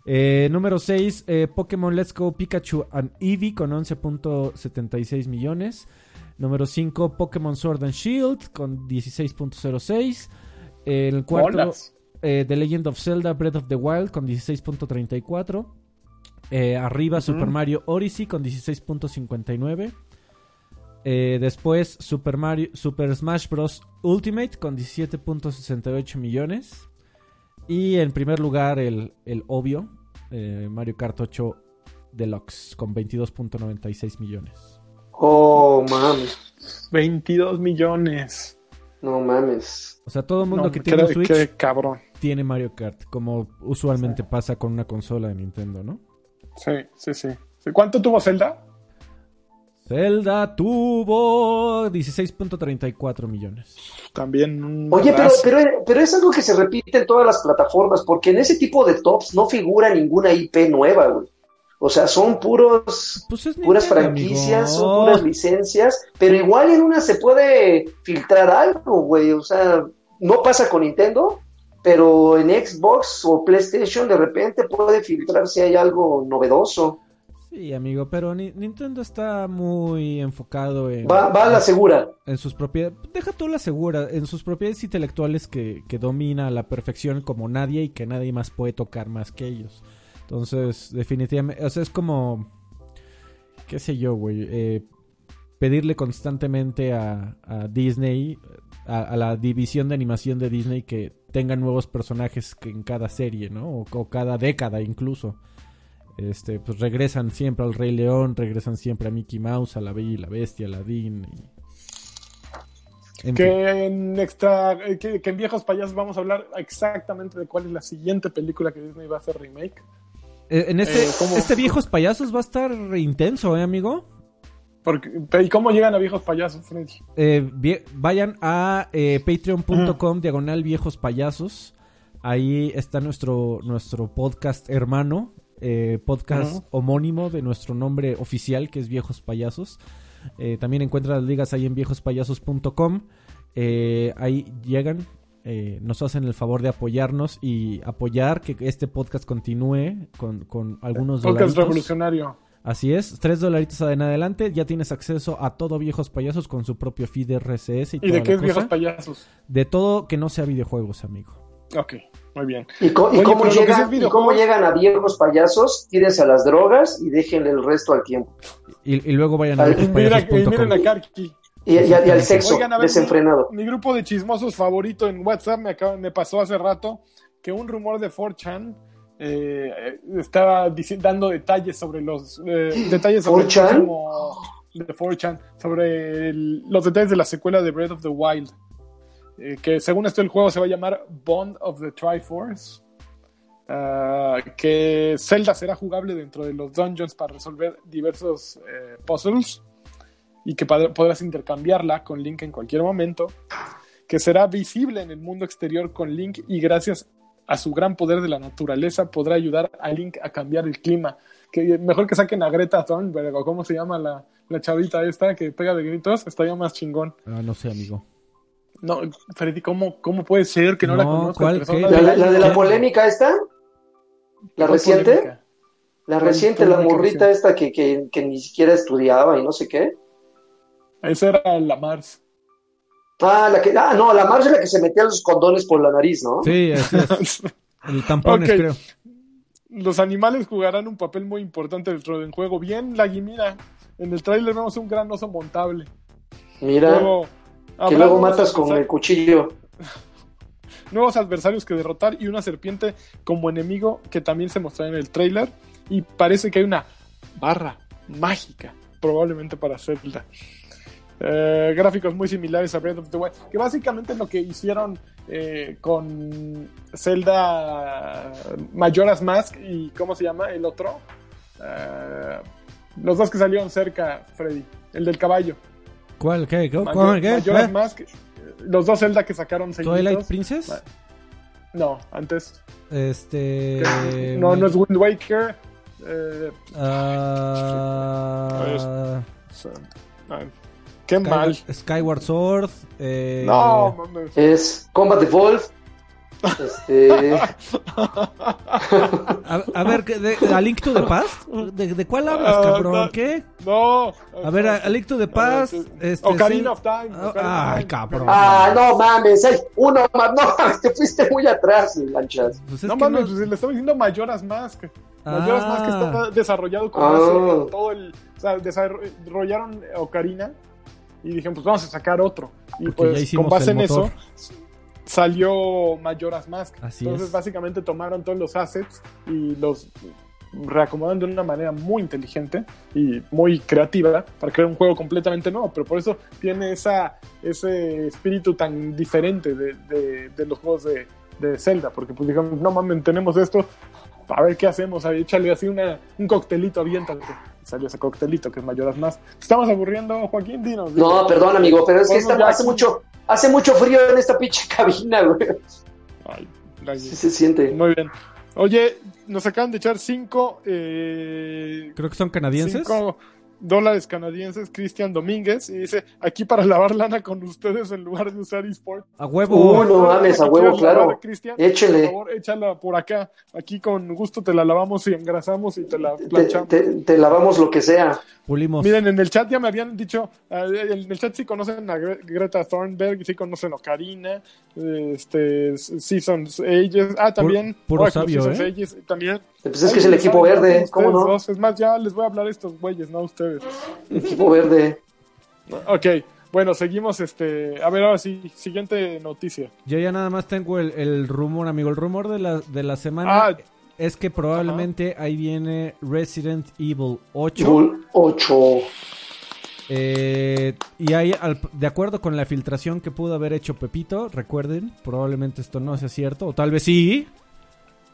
Eh, número 6, Pokémon Let's Go Pikachu and Eevee con 11.76 millones. Número 5, Pokémon Sword and Shield con 16.06. El cuarto, Bolas. Eh, The Legend of Zelda Breath of the Wild con 16.34. Eh, arriba. Super Mario Odyssey con 16.59. Eh, después Super Mario Super Smash Bros. Ultimate con 17.68 millones. Y en primer lugar el, el obvio, eh, Mario Kart 8 Deluxe con 22.96 millones. Oh, mames. 22 millones. No mames. O sea, todo el mundo No, que tiene un Switch Qué cabrón. Tiene Mario Kart, como usualmente pasa con una consola de Nintendo, ¿no? Sí, sí, sí. ¿Cuánto tuvo Zelda? Zelda tuvo 16.34 millones. También un Oye, pero, pero, pero es algo que se repite en todas las plataformas, porque en ese tipo de tops no figura ninguna IP nueva, güey. O sea, son puros, Pues es puras Nintendo, franquicias, amigo. son puras licencias, pero igual en una se puede filtrar algo, güey. O sea, no pasa con Nintendo, pero en Xbox o PlayStation de repente puede filtrar si hay algo novedoso. Sí, amigo, pero Ni- Nintendo está muy enfocado en, Va, va a la segura. en sus propiedades. Deja tú la segura, en sus propiedades intelectuales que, que domina a la perfección como nadie y que nadie más puede tocar más que ellos. Entonces, definitivamente, o sea, es como, qué sé yo, güey, eh, pedirle constantemente a, a Disney, a, a la división de animación de Disney que tenga nuevos personajes que en cada serie, ¿no? O, o cada década incluso. Este, pues regresan siempre al Rey León, regresan siempre a Mickey Mouse, a la Bella y la Bestia, a Aladdin y... En fin. Que en extra, eh, que, que en viejos payasos vamos a hablar exactamente de cuál es la siguiente película que Disney va a hacer remake. Eh, en este, Eh, este Viejos Payasos va a estar intenso, ¿eh, amigo? Porque, ¿Y cómo llegan a viejos payasos, Freddy? Eh, vie- vayan a eh, patreon.com diagonal viejos payasos. Ahí está nuestro, nuestro podcast hermano, eh, podcast homónimo de nuestro nombre oficial, que es Viejos Payasos. Eh, también encuentran las ligas ahí en viejospayasos.com. Ahí llegan, eh, nos hacen el favor de apoyarnos y apoyar que este podcast continúe con, con algunos Podcast dolaritos. revolucionario. Así es, tres dolaritos en adelante, ya tienes acceso a todo Viejos Payasos con su propio feed RSS y, ¿Y toda de la qué es cosa. viejos payasos? De todo que no sea videojuegos, amigo. Ok, muy bien. ¿Y, co- y Oye, cómo llegan, es y cómo videojuegos- llegan a viejos payasos? Tírense a las drogas y déjenle el resto al tiempo. Y, y luego vayan a mira- y miren a. Karki. Y, y- al sexo Oigan, a ver, desenfrenado. Mi grupo de chismosos favorito en WhatsApp me, acaba- me pasó hace rato que un rumor de 4chan eh, estaba dando detalles sobre los eh, detalles sobre el 4chan? próximo- de 4chan sobre el- los detalles de la secuela de Breath of the Wild. Eh, que según esto el juego se va a llamar Bond of the Triforce. Ah, que Zelda será jugable dentro de los dungeons para resolver diversos puzzles y que pod- podrás intercambiarla con Link en cualquier momento, que será visible en el mundo exterior con Link y gracias a su gran poder de la naturaleza podrá ayudar a Link a cambiar el clima. Que mejor que saquen a Greta Thunberg o cómo se llama la, la chavita esta que pega de gritos, estaría más chingón. Ah, no sé, amigo. No, Freddy, ¿cómo, cómo puede ser que no, la. ¿Qué? ¿La, la- la de la polémica esta? ¿La ¿Cuál reciente? polémica? La ¿Cuál reciente, la morrita esta que, que, que ni siquiera estudiaba y no sé qué. Esa era la Mars. Ah, la que, ah, no, la Marge es la que se metía los condones por la nariz, ¿no? Sí, así es. El tampones, creo. Los animales jugarán un papel muy importante dentro del juego. Bien, la guimira. En el tráiler vemos un gran oso montable. Mira, Luego, que luego matas con el cuchillo. nuevos adversarios que derrotar y una serpiente como enemigo que también se mostrará en el tráiler. Y parece que hay una barra mágica, probablemente para Zelda. Eh, gráficos muy similares a Breath of the Wild, que básicamente es lo que hicieron eh, con Zelda Majora's Mask y ¿cómo se llama? El otro. Eh, los dos que salieron cerca, Freddy. El del caballo. ¿Cuál? ¿Qué? ¿Cuál? Major- ¿Qué? Majora's. Mask. Los dos Zelda que sacaron seguidos. ¿Twilight Princess? No, antes. Este. no, no es Wind Waker. Eh, ah, qué mal. Skyward Sword. eh, No, mames. Es Combat Evolved. Este, A, a ver, ¿qué- de, ¿A Link to the Past? ¿De, de cuál hablas, Ah, cabrón? no. ¿Qué? no. A ver, a, a Link to the Past. Este, Ocarina sí. of Time. Ah, Ocarina of Ay, Time. cabrón. ah, no mames, hay uno más. No mames, te fuiste muy atrás, lanchas. Pues es No mames, no- pues le estaba diciendo Majora's Mask. Ah. Mask está desarrollado con Ah. base en todo el. O sea, desarrollaron Ocarina y dijeron, pues vamos a sacar otro. Y Porque pues con base en eso salió Majora's Mask. Así Entonces, es. básicamente tomaron todos los assets y los reacomodaron de una manera muy inteligente y muy creativa para crear un juego completamente nuevo. Pero por eso tiene esa, ese espíritu tan diferente de, de- de los juegos de, de Zelda. Porque, pues, digamos, no mames, tenemos esto. A ver qué hacemos. Ahí, échale así una, un coctelito, aviéntate. Salió ese coctelito que es Majora's Mask. Estamos aburriendo, Joaquín Dinos. No, perdón, amigo, pero es que ya hace mucho, hace mucho frío en esta pinche cabina, güey. Ay, Sí se siente. Muy bien. Oye, nos acaban de echar cinco, eh, Creo que son canadienses. cinco dólares canadienses, Cristian Domínguez, y dice, aquí para lavar lana con ustedes en lugar de usar eSport. A huevo. Uh, no mames, a ¿La huevo, claro. Cristian? Échele. Por favor, échala por acá. Aquí con gusto te la lavamos y engrasamos y te la Te, planchamos. te- te lavamos lo que sea. Pulimos. Miren, en el chat ya me habían dicho, eh, en el chat sí conocen a Gre- Greta Thunberg, sí conocen a Ocarina, eh, este, Seasons Ages, ah, también, puro Oracle sabio, Seasons ¿eh? Ages, también. Pues es Ay, que es el equipo verde, ¿cómo no? dos. Es más, ya les voy a hablar a estos güeyes, no a ustedes. Equipo verde. Ok, bueno, seguimos, este, a ver, ahora sí, siguiente noticia. Yo ya nada más tengo el, el rumor, amigo. El rumor de la, de la semana Ah. es que probablemente ahí viene Resident Evil 8. Bull 8. Eh, y ahí, al- de acuerdo con la filtración que pudo haber hecho Pepito, recuerden, probablemente esto no sea cierto, o tal vez sí,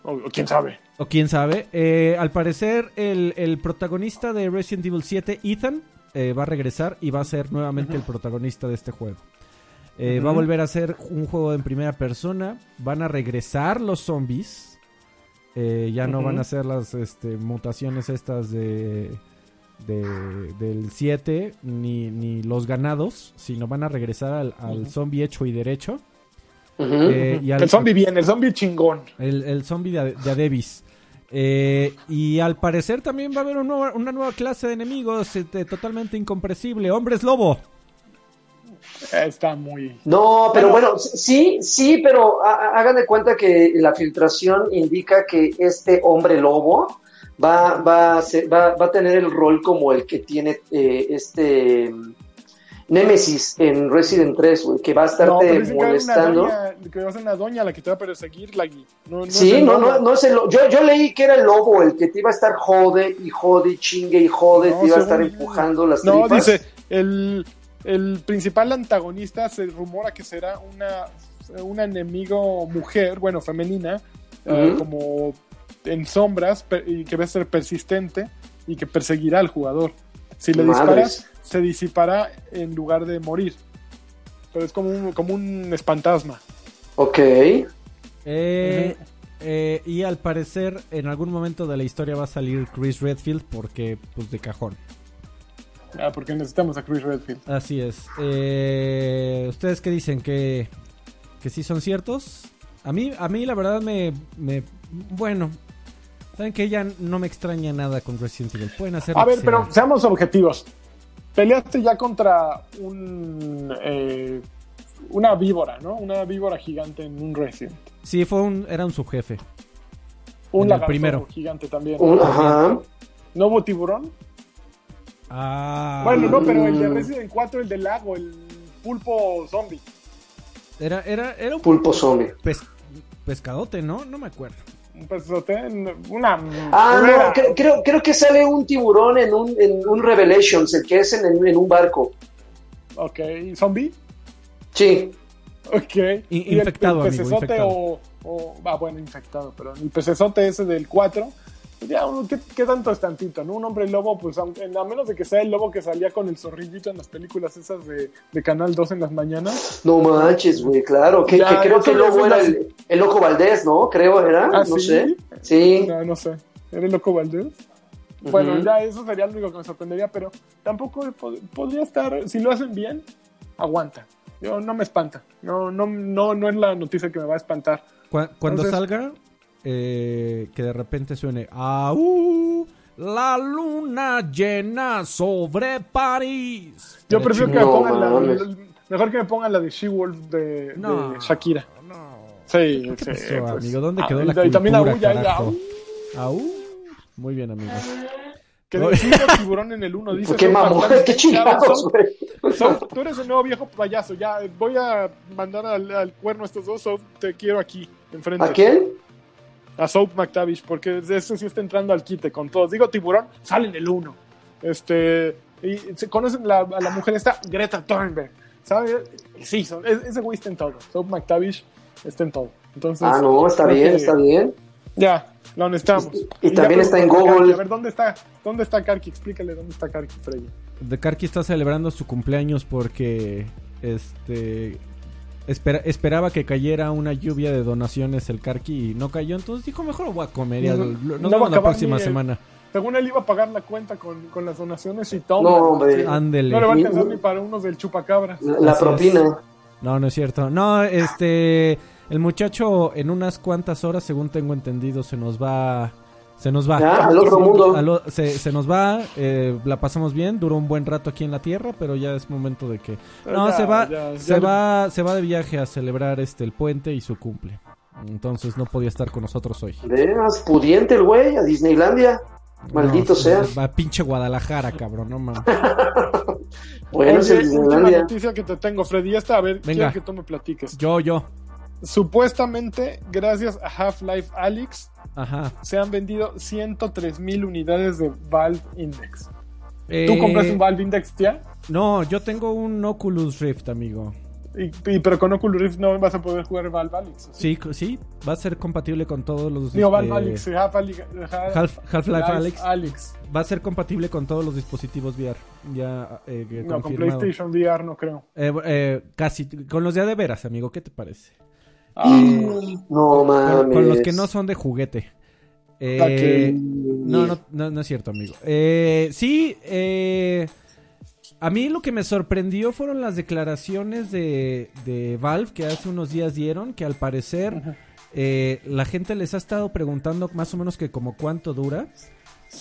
O, o quién sabe. o quién sabe. Eh, al parecer, el, el protagonista de Resident Evil 7, Ethan, eh, va a regresar y va a ser nuevamente el protagonista de este juego. Eh, Va a volver a ser un juego en primera persona. Van a regresar los zombies. Eh, ya no van a ser las este, mutaciones estas de, de- del 7 ni, ni los ganados, sino van a regresar al, zombie hecho y derecho. Eh, y al- el zombie bien, el zombie chingón. el, el zombie de, de Adebis. Eh, y al parecer también va a haber un nuevo- una nueva clase de enemigos este, totalmente incomprensible. Hombres lobo. Eh, Está muy... No, pero Bueno. bueno, sí, sí, pero hagan de cuenta que la filtración indica que este hombre lobo va, va, a ser- va, va a tener el rol como el que tiene eh, este Nemesis en Resident 3, güey, que va a No, estarte pero dicen que molestando. doña, que va a ser una doña la que te va a perseguir, la no, no Sí, no, no, no es el yo, yo leí que era el lobo el que te iba a estar jode y jode y chingue y jode, No, te iba a estar empujando las No, tripas. dice, el, el principal antagonista se rumora que será una, una enemigo mujer, bueno, femenina, eh, como en sombras, y que va a ser persistente y que perseguirá al jugador. Si le Madres. disparas, se disipará en lugar de morir. Pero es como un, como un espantasma. Ok. Eh, eh, y al parecer, en algún momento de la historia va a salir Chris Redfield porque, pues, de cajón. Ah, porque necesitamos a Chris Redfield. Así es. Eh, ¿Ustedes qué dicen? ¿Que, ¿Que sí son ciertos? A mí, a mí la verdad me... me bueno, saben que ya no me extraña nada con Resident Evil. Pueden hacer A ver, pero sea. seamos objetivos. Peleaste ya contra un eh, una víbora, ¿no? Una víbora gigante en un Resident. Sí, fue un, era un subjefe. Un lagarto primero. gigante también. Un- ajá. ¿No hubo tiburón? Ah, Bueno, no, pero el de. Resident 4, el del lago, el pulpo zombie. Era, era, era un Pulpo zombie. pes- pescadote, ¿no? No me acuerdo. Un pesote, una... Ah, no, cre- creo, creo que sale un tiburón en un, en un Revelations, el que es en, en un barco. Ok, ¿zombie? Sí. Ok. ¿Y el- infectado, el, amigo, infectado. O, o- Ah, bueno, infectado, pero el pecesote ese del 4... pues Ya, uno, ¿qué, qué tanto es tantito, no? Un hombre lobo, pues aunque, a menos de que sea el lobo que salía con el zorrillito en las películas esas de, de Canal 2 en las mañanas. No manches, güey, claro. Que, Ya, que creo que el lobo era el, el loco Valdés, ¿no? Creo era, Ah, no ¿sí? sé. Sí. No, no sé. ¿Era el loco Valdés? Bueno, ya eso sería lo único que me sorprendería, pero tampoco pod- podría estar, si lo hacen bien, aguanta. Yo no me espanta. No, no, no, no es la noticia que me va a espantar. Cu- cuando Entonces- salga, eh, que de repente suene ¡Au! La luna llena sobre París. Yo prefiero que me pongan la, mejor que me pongan la de She-Wolf de, No, de Shakira. No. Sí, ¿Qué sí. pasó, pues. amigo? ¿Dónde Ah, quedó y- la y también cultura, y carajo? Aú, Au. Muy bien, amigo. Que No. decimos tiburón en el 1. Dice ¿Qué mamón? ¿Qué chingados, tú eres el nuevo viejo payaso. Ya voy a mandar al, al cuerno a estos dos. Soap, te quiero aquí, enfrente. ¿A quién? A Soap McTavish, porque ese sí está entrando al quite con todos. Digo tiburón, sale en el 1. Este, y se conocen la, a la mujer esta, Greta Thunberg. ¿Sabes? Sí, son, es- ese güey está en todo. Soap McTavish está en todo. Entonces, Ah, no, está bien, que está bien. Ya, lo necesitamos. Y también está en Google. A ver, ¿dónde está, ¿dónde está Karki? Explícale dónde está Karki, Freddy. De Karki está celebrando su cumpleaños porque este espera- esperaba que cayera una lluvia de donaciones el Karki y no cayó, entonces dijo mejor lo voy a comer y No, al- nos no vemos la próxima el- semana. Según él iba a pagar la cuenta con, con las donaciones y toma. No, hombre. Ándele. No le va a alcanzar ni para unos del chupacabras. La, propina. No, no es cierto. No, este el muchacho en unas cuantas horas, según tengo entendido, se nos va se nos va. Ya, al otro mundo. Se, se nos va, eh, la pasamos bien, duró un buen rato aquí en la tierra, pero ya es momento de que no, Ya, se va, ya, se ya. va, se va de viaje a celebrar este el puente y su cumple. Entonces no podía estar con nosotros hoy. Veas, pudiente el güey, a Disneylandia. Maldito No, sea. Va a pinche Guadalajara, cabrón, no mames. Bueno, Oye, última noticia que te tengo, Freddy. Esta, a ver, Venga. quiero que tú me platiques. Yo, yo. Supuestamente, gracias a Half-Life Alyx, Ajá. se han vendido 103 mil unidades de Valve Index. ¿Tú Eh, compraste un Valve Index ya? No, yo tengo un Oculus Rift, amigo. Y, y- pero con Oculus Rift no vas a poder jugar Valve Alyx. Sí, sí, va a ser compatible con todos los Digo, Valve eh, Alyx, Half- Half- Half- Half-Life Alyx. Alyx. Va a ser compatible con todos los dispositivos VR. Ya eh, No, con confirmado. PlayStation VR no creo. Eh, eh, casi con los de veras, amigo, ¿qué te parece? Ah, No Con, mames. con los que no son de juguete. Eh, que- no, no, no, no es cierto, amigo. Eh, sí, eh, a mí lo que me sorprendió fueron las declaraciones de, de Valve que hace unos días dieron, que al parecer Ajá. eh, la gente les ha estado preguntando más o menos que como cuánto dura.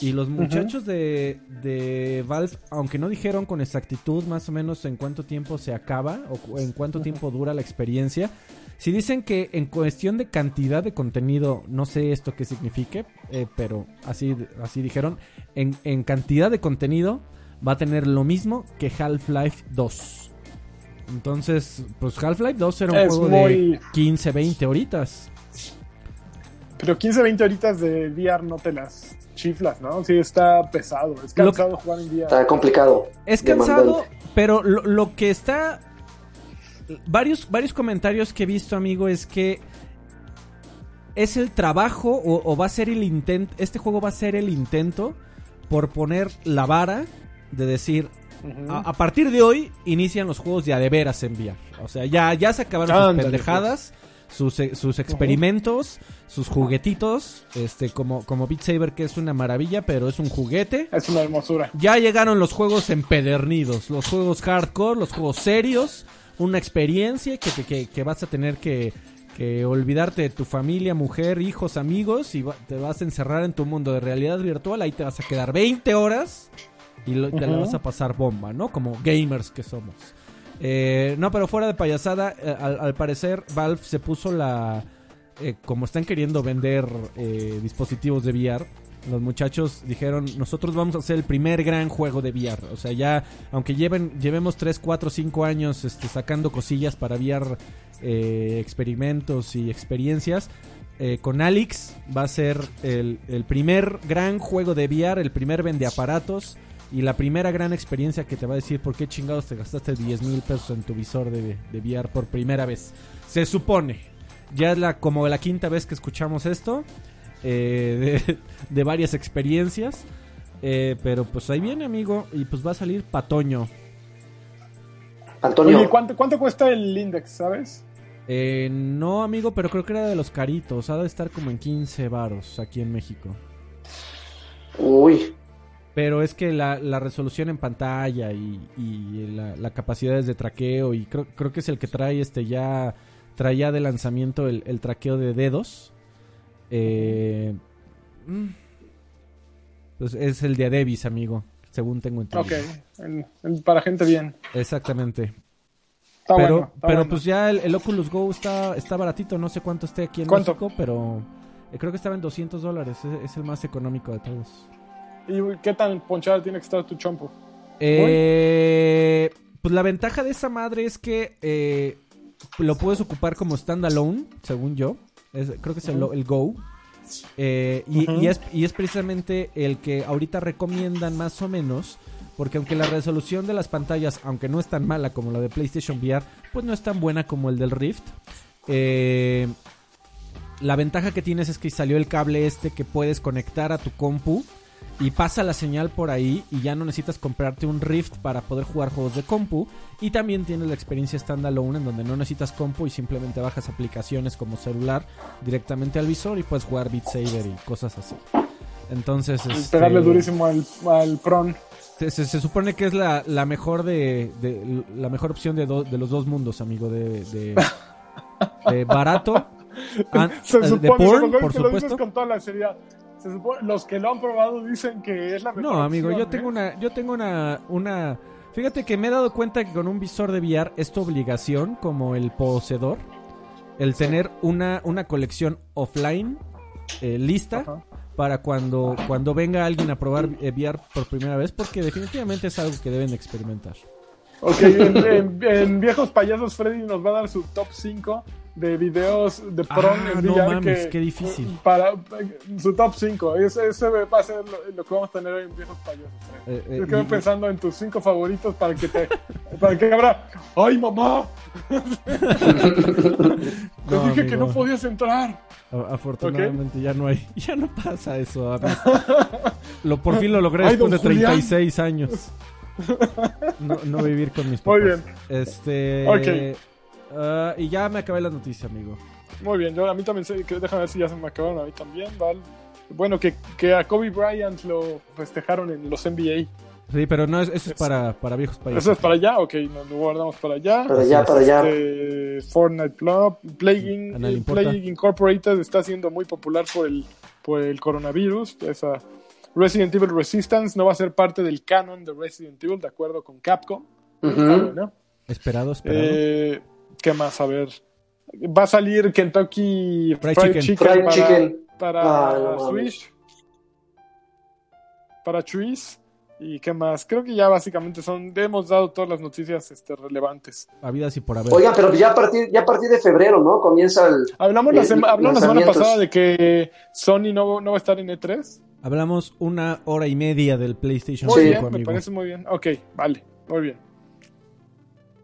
Y los muchachos de, de Valve, aunque no dijeron con exactitud más o menos en cuánto tiempo se acaba o en cuánto tiempo dura la experiencia, Si dicen que en cuestión de cantidad de contenido, no sé esto qué signifique, eh, pero así, así dijeron, en, en cantidad de contenido va a tener lo mismo que Half-Life 2. Entonces, pues Half-Life 2 era un Es juego muy- de 15, 20 horitas. Pero 15, 20 horitas de VR no te las chiflas, ¿no? Sí, está pesado. Es Lo- cansado jugar en VR. Está complicado. Es cansado, Demandante. pero lo, lo que está... Varios, varios comentarios que he visto, amigo, es que es el trabajo o, o va a ser el intento, este juego va a ser el intento por poner la vara de decir, a, a partir de hoy inician los juegos de a de veras en VR. O sea, ya, ya se acabaron sus Ándale, pendejadas, sus, e- sus experimentos, sus juguetitos, este, como, como Beat Saber, que es una maravilla, pero es un juguete. Es una hermosura. Ya llegaron los juegos empedernidos, los juegos hardcore, los juegos serios, una experiencia que, te- que, que vas a tener que, que olvidarte de tu familia, mujer, hijos, amigos y va- te vas a encerrar en tu mundo de realidad virtual, ahí te vas a quedar 20 horas y lo- te la vas a pasar bomba, ¿no? Como gamers que somos. Eh, no, pero fuera de payasada, eh, al, al parecer Valve se puso la... eh, como están queriendo vender eh, dispositivos de VR, los muchachos dijeron, nosotros vamos a hacer el primer gran juego de VR. O sea, ya, aunque lleven, llevemos 3, 4, 5 años este, sacando cosillas para VR, eh, experimentos y experiencias, eh, con Alex va a ser el, el primer gran juego de VR, el primer vende aparatos y la primera gran experiencia que te va a decir por qué chingados te gastaste 10 mil pesos en tu visor de, de VR por primera vez. Se supone. Ya es la, como la quinta vez que escuchamos esto. Eh, de, de varias experiencias. eh, pero pues ahí viene, amigo. Y pues va a salir Patoño. Antonio, Oye, ¿cuánto, ¿cuánto cuesta el index, sabes? Eh, no, amigo, pero creo que era de los caritos. Ha de estar como en 15 varos aquí en México. uy, Pero es que la, la resolución en pantalla y, y la, la capacidad de traqueo y creo, creo que es el que trae este ya traía de lanzamiento el, el traqueo de dedos. Eh, mm, pues es el de Adebis, amigo, según tengo entendido. Ok, para gente bien. Exactamente. Está pero bueno, está pero bueno. pues ya el, el Oculus Go está, está baratito, no sé cuánto esté aquí en ¿Cuánto? México, pero eh, creo que estaba en 200 dólares, es, es el más económico de todos. ¿Y qué tan ponchada tiene que estar tu chompo? Eh, pues la ventaja de esa madre es que eh, lo puedes ocupar como standalone, según yo. Es- creo que es el, el Go. Eh, y, Ujú. y es, y es precisamente el que ahorita recomiendan más o menos. Porque aunque la resolución de las pantallas, aunque no es tan mala como la de PlayStation VR, pues no es tan buena como el del Rift. Eh, la ventaja que tienes es que salió el cable este que puedes conectar a tu compu y pasa la señal por ahí y ya no necesitas comprarte un Rift para poder jugar juegos de compu y también tienes la experiencia standalone en donde no necesitas compu y simplemente bajas aplicaciones como celular directamente al visor y puedes jugar Beat Saber y cosas así. Entonces, este, Pegarle durísimo al, al Pron. se, se- se supone que es la, la mejor de, de- la mejor opción de, do- de los dos mundos, amigo, de, de, barato, an- Se de porn, por supuesto. con toda la seriedad. Se supone- los que lo han probado dicen que es la mejor No, amigo, opción, yo tengo ¿eh? una, yo tengo una, una, fíjate que me he dado cuenta que con un visor de VR es tu obligación como el poseedor el tener una, una colección offline eh, lista Ajá. para cuando, cuando venga alguien a probar eh, VR por primera vez, porque definitivamente es algo que deben experimentar. Ok, en, en- en Viejos Payasos, Freddy nos va a dar su top 5 de videos de Pron Ah, en no mames, que- qué difícil. Para, su top 5. Ese, ese va a ser lo, lo que vamos a tener hoy en Viejos Payasos. Freddy. Eh, eh, Yo quedo y- pensando en tus 5 favoritos para que te. para que abra. ¡Ay, mamá! Te No, dije que no podías entrar. Afortunadamente ya no hay, ya no pasa eso. Lo por fin lo logré Ay, después de don Julián. 36 años. No, no vivir con mis papás. Muy bien. Este. Ok. Ah, y ya me acabé la noticia, amigo. Muy bien, yo a mí también sé, que déjame ver si ya se me acabaron a mí también, ¿vale? Bueno, que, que a Kobe Bryant lo festejaron en los NBA. Sí, pero no, es- eso es para, para viejos países. ¿Eso es para allá? Ok, nos lo guardamos para allá. para allá, para allá. Este, Fortnite Club, importa. Plague Incorporated está siendo muy popular por el, por el coronavirus. Esa Resident Evil Resistance no va a ser parte del canon de Resident Evil, de acuerdo con Capcom. Está bueno. Esperado, esperado. Eh, ¿Qué más? A ver. Va a salir Kentucky Fried Fried, Chicken. Chicken, Fried para, Chicken. para Ah. Switch. Para Trees. ¿Y qué más? Creo que ya básicamente son. Hemos dado todas las noticias este, relevantes. Habidas y por haber. Oigan, pero ya a partir, ya a partir de febrero, ¿no? Comienza el. Hablamos, la, sema- hablamos la semana pasada de que Sony no, no va a estar en E E3. Hablamos una hora y media del PlayStation Muy 5, bien, me parece muy bien. Ok, vale, muy bien.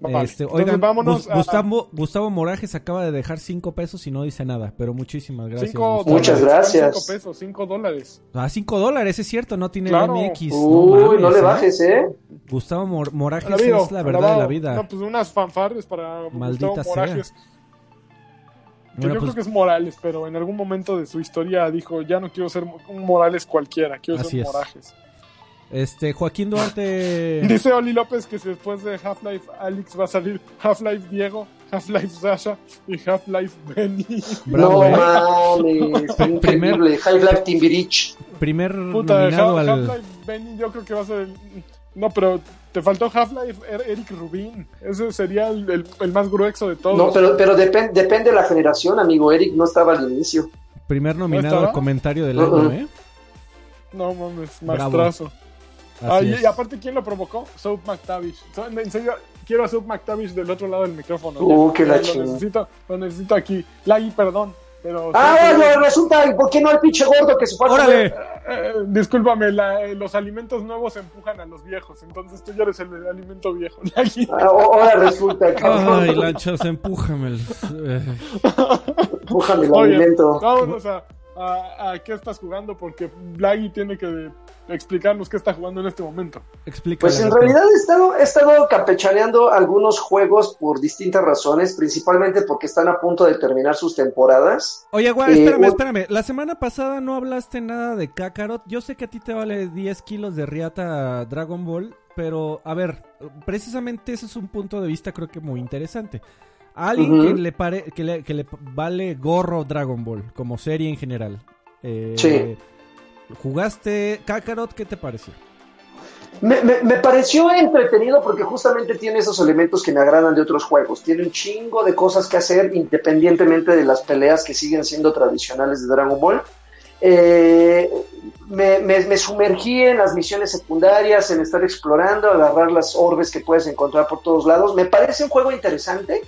Vale, Este, entonces oigan, vámonos Gus- a- Gustavo, Gustavo Morajes acaba de dejar 5 pesos y no dice nada, pero muchísimas gracias. Cinco Gustavo. Muchas gracias. Cinco pesos, cinco dólares. Ah, 5 dólares, es cierto, no tiene Claro. MX. Uy, no, mames, le ¿eh? bajes, ¿eh? Gustavo Mor- Morajes es la verdad de la vida. No, pues unas fanfarres para Maldita Gustavo sea. Morajes. Que Bueno, yo pues, creo que es Morales, pero en algún momento de su historia dijo, ya no quiero ser un Morales cualquiera, quiero ser es. Este, Joaquín Duarte. Dice Oli López que si después de Half-Life Alex va a salir Half-Life Diego, Half-Life Sasha y Half-Life Benny. Bravo, no ¿eh? mames, Primer- increíble. High Life Timbirich. Primer Puta, nominado Ha- al. Half-Life Benny yo creo que va a ser el... No, pero te faltó Half-Life Er- Eric Rubin. Ese sería el, el- el más grueso de todos. No, pero, pero depen- depende de la generación, amigo. Eric no estaba al inicio. Primer nominado al comentario del Uh-uh. año, ¿eh? No mames, Bravo. maestrazo. Así Ah, y, aparte, ¿quién lo provocó? Soap McTavish. So- En serio, quiero a Soap McTavish del otro lado del micrófono. Uh, qué la lo chingada. necesito, lo necesito aquí. Lagui, perdón. Pero Ah, sí, bueno, resulta, ¿por qué no el pinche gordo que se fue ¡Órale! comer? eh, discúlpame, la- eh, los alimentos nuevos empujan a los viejos. Entonces tú ya eres el alimento viejo. Lagui. Ah, Ahora resulta, cabrón. Ay, lanchas, empújame. el- eh. Empújame el Oye, alimento. vámonos a, a, a qué estás jugando porque Lagui tiene que explicarnos qué está jugando en este momento. Explícale. Pues en realidad he estado, he estado campechaneando algunos juegos por distintas razones, principalmente porque están a punto de terminar sus temporadas. Oye, güey, Eh, espérame, espérame. La semana pasada no hablaste nada de Kakarot. Yo sé que a ti te vale 10 kilos de riata Dragon Ball, pero a ver, precisamente ese es un punto de vista creo que muy interesante. A alguien que, le pare, que, le, que le vale gorro Dragon Ball, como serie en general. Eh, Sí. ¿Jugaste Kakarot? ¿Qué te pareció? Me, me- me pareció entretenido porque justamente tiene esos elementos que me agradan de otros juegos. Tiene un chingo de cosas que hacer independientemente de las peleas que siguen siendo tradicionales de Dragon Ball. Eh, me sumergí en las misiones secundarias, en estar explorando, agarrar las orbes que puedes encontrar por todos lados. Me parece un juego interesante,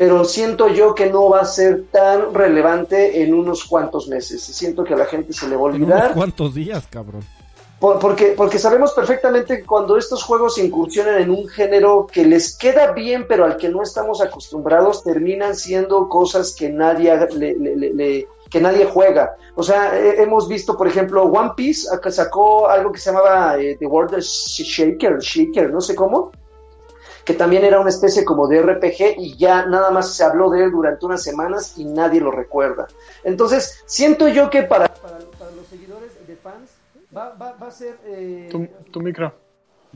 pero siento yo que no va a ser tan relevante en unos cuantos meses. Siento que a la gente se le va a En olvidar. unos cuantos días, cabrón. Por- porque, porque sabemos perfectamente que cuando estos juegos incursionan en un género que les queda bien, pero al que no estamos acostumbrados, terminan siendo cosas que nadie, haga- le- le- le- le- que nadie juega. O sea, hemos visto, por ejemplo, One Piece sacó algo que se llamaba eh, The World Shaker, Shaker, no sé cómo, que también era una especie como de RPG y ya nada más se habló de él durante unas semanas y nadie lo recuerda. Entonces, siento yo que para, para, para los seguidores de fans va, va, va a ser... eh, Tu, tu micro.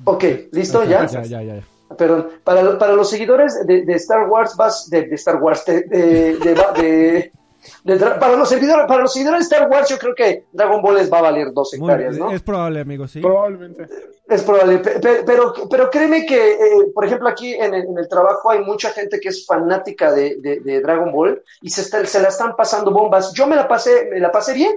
Ok, ¿listo? ¿Ya? Ya, ya, ya. Perdón, para, para los seguidores de, de Star Wars, vas, de, de Star Wars, de, de- para, los seguidores, para los seguidores de Star Wars, yo creo que Dragon Ball les va a valer dos hectáreas, ¿no? Es probable, amigo, sí. Probablemente. Es probable, pe- pe- pero, pero créeme que, eh, por ejemplo, aquí en el, en el trabajo hay mucha gente que es fanática de, de- de Dragon Ball y se, está- se la están pasando bombas. Yo me la pasé, me la pasé bien,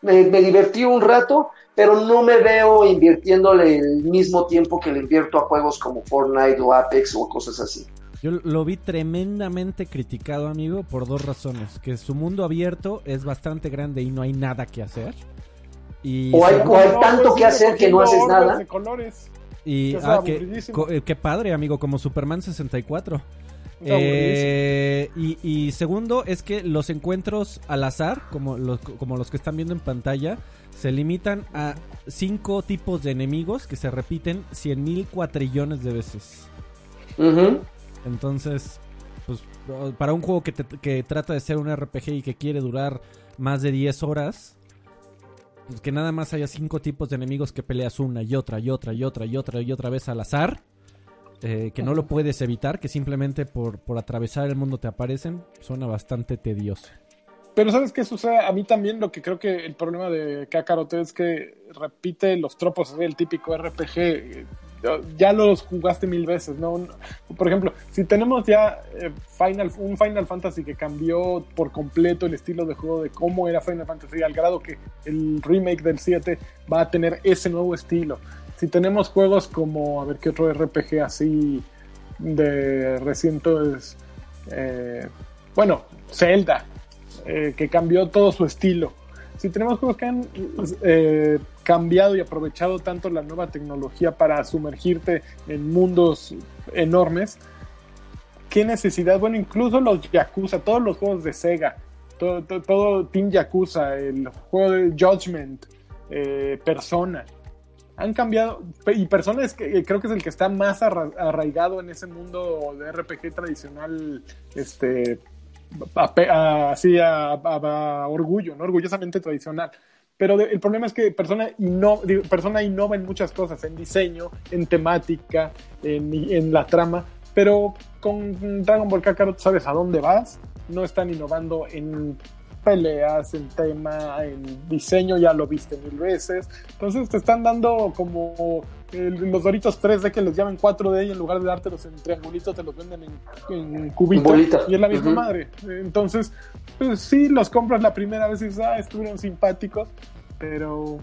me, me divertí un rato, pero no me veo invirtiéndole el mismo tiempo que le invierto a juegos como Fortnite o Apex o cosas así. Yo lo vi tremendamente criticado, amigo, por dos razones. Que su mundo abierto es bastante grande y no hay nada que hacer. Y, O hay- o tanto que hacer que no haces nada. y- que ah, que- eh, qué padre, amigo, como Superman 64. Es aburridísimo. Eh, y, y segundo es que los encuentros al azar, como los, como los que están viendo en pantalla, se limitan a cinco tipos de enemigos que se repiten cien mil cuatrillones de veces. Ujú. Entonces, pues para un juego que, te- que trata de ser un RPG y que quiere durar más de 10 horas, pues que nada más haya cinco tipos de enemigos que peleas una y otra y otra y otra y otra y otra vez al azar, eh, que no lo puedes evitar, que simplemente por, por atravesar el mundo te aparecen, suena bastante tedioso. Pero ¿sabes qué sucede? A mí también lo que creo que el problema de Kakarot es que repite los tropos, es el típico RPG. Ya los jugaste mil veces, ¿no? Por ejemplo, si tenemos ya eh, Final, un Final Fantasy que cambió por completo el estilo de juego de cómo era Final Fantasy, al grado que el remake del 7 va a tener ese nuevo estilo. Si tenemos juegos como, a ver qué otro RPG así de recientes, eh, bueno, Zelda, eh, que cambió todo su estilo. Si tenemos juegos que han eh, cambiado y aprovechado tanto la nueva tecnología para sumergirte en mundos enormes, ¿qué necesidad? Bueno, incluso los Yakuza, todos los juegos de Sega, todo, todo, Team Yakuza, el juego de Judgment, eh, Persona, han cambiado, y Persona es que creo que es el que está más arraigado en ese mundo de RPG tradicional, este, así a, orgullo, ¿no? orgullosamente tradicional. Pero el problema es que persona, persona innova en muchas cosas, en diseño, en temática, en, en la trama, pero con Dragon Ball Kakarot sabes a dónde vas, no están innovando en peleas, en tema, en diseño, ya lo viste mil veces. Entonces te están dando como los Doritos 3D que les llaman 4D y en lugar de dártelos en triangulitos te los venden en, cubitos y es la misma madre. Entonces, pues sí, los compras la primera vez y dices, ah, estuvieron simpáticos, pero...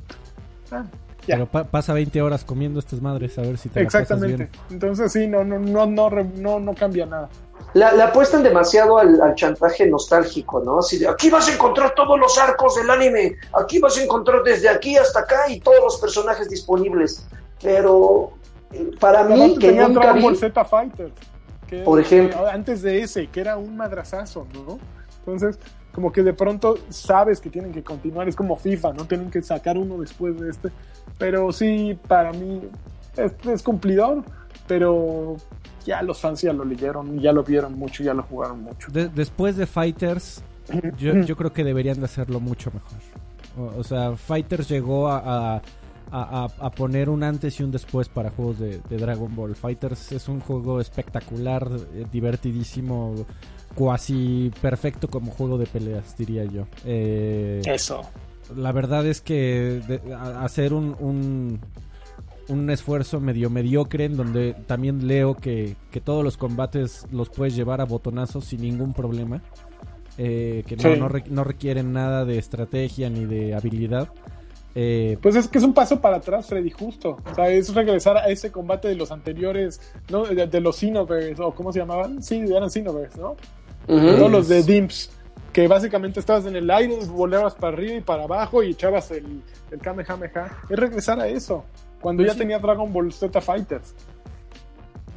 Ah, Pero pasa 20 horas comiendo estas madres a ver si te Exactamente. Entonces sí, no, no, no, no, no, no cambia nada le apuestan demasiado al, chantaje nostálgico, ¿no? Así de aquí vas a encontrar todos los arcos del anime, aquí vas a encontrar desde aquí hasta acá y todos los personajes disponibles. Pero eh, para mí que nunca vi... Z Fighter, por ejemplo, antes de ese que era un madrazazo, ¿no? Entonces, como que de pronto sabes que tienen que continuar, es como FIFA, no tienen que sacar uno después de este, pero sí para mí es, es cumplidor, pero ya los fans ya lo leyeron, ya lo vieron mucho, ya lo jugaron mucho. después de Fighters, yo, yo, creo que deberían de hacerlo mucho mejor. O, sea, Fighters llegó a, a, poner un antes y un después para juegos de, Dragon Ball. Fighters es un juego espectacular, eh, divertidísimo, cuasi perfecto como juego de peleas, diría yo. Eh, Eso. La verdad es que hacer un un esfuerzo medio mediocre en donde también leo que, todos los combates los puedes llevar a botonazos sin ningún problema. Eh, que no, no, requieren nada de estrategia ni de habilidad. Eh, pues es que es un paso para atrás, Freddy, justo. O sea, es regresar a ese combate de los anteriores, ¿no? De, los Cinovers, o ¿cómo se llamaban? Sí, eran Cinovers, ¿no? Uh los de Dimps, que básicamente estabas en el aire, volabas para arriba y para abajo y echabas el, el Kamehameha. Es regresar a eso cuando ya tenía Dragon Ball Z Fighters.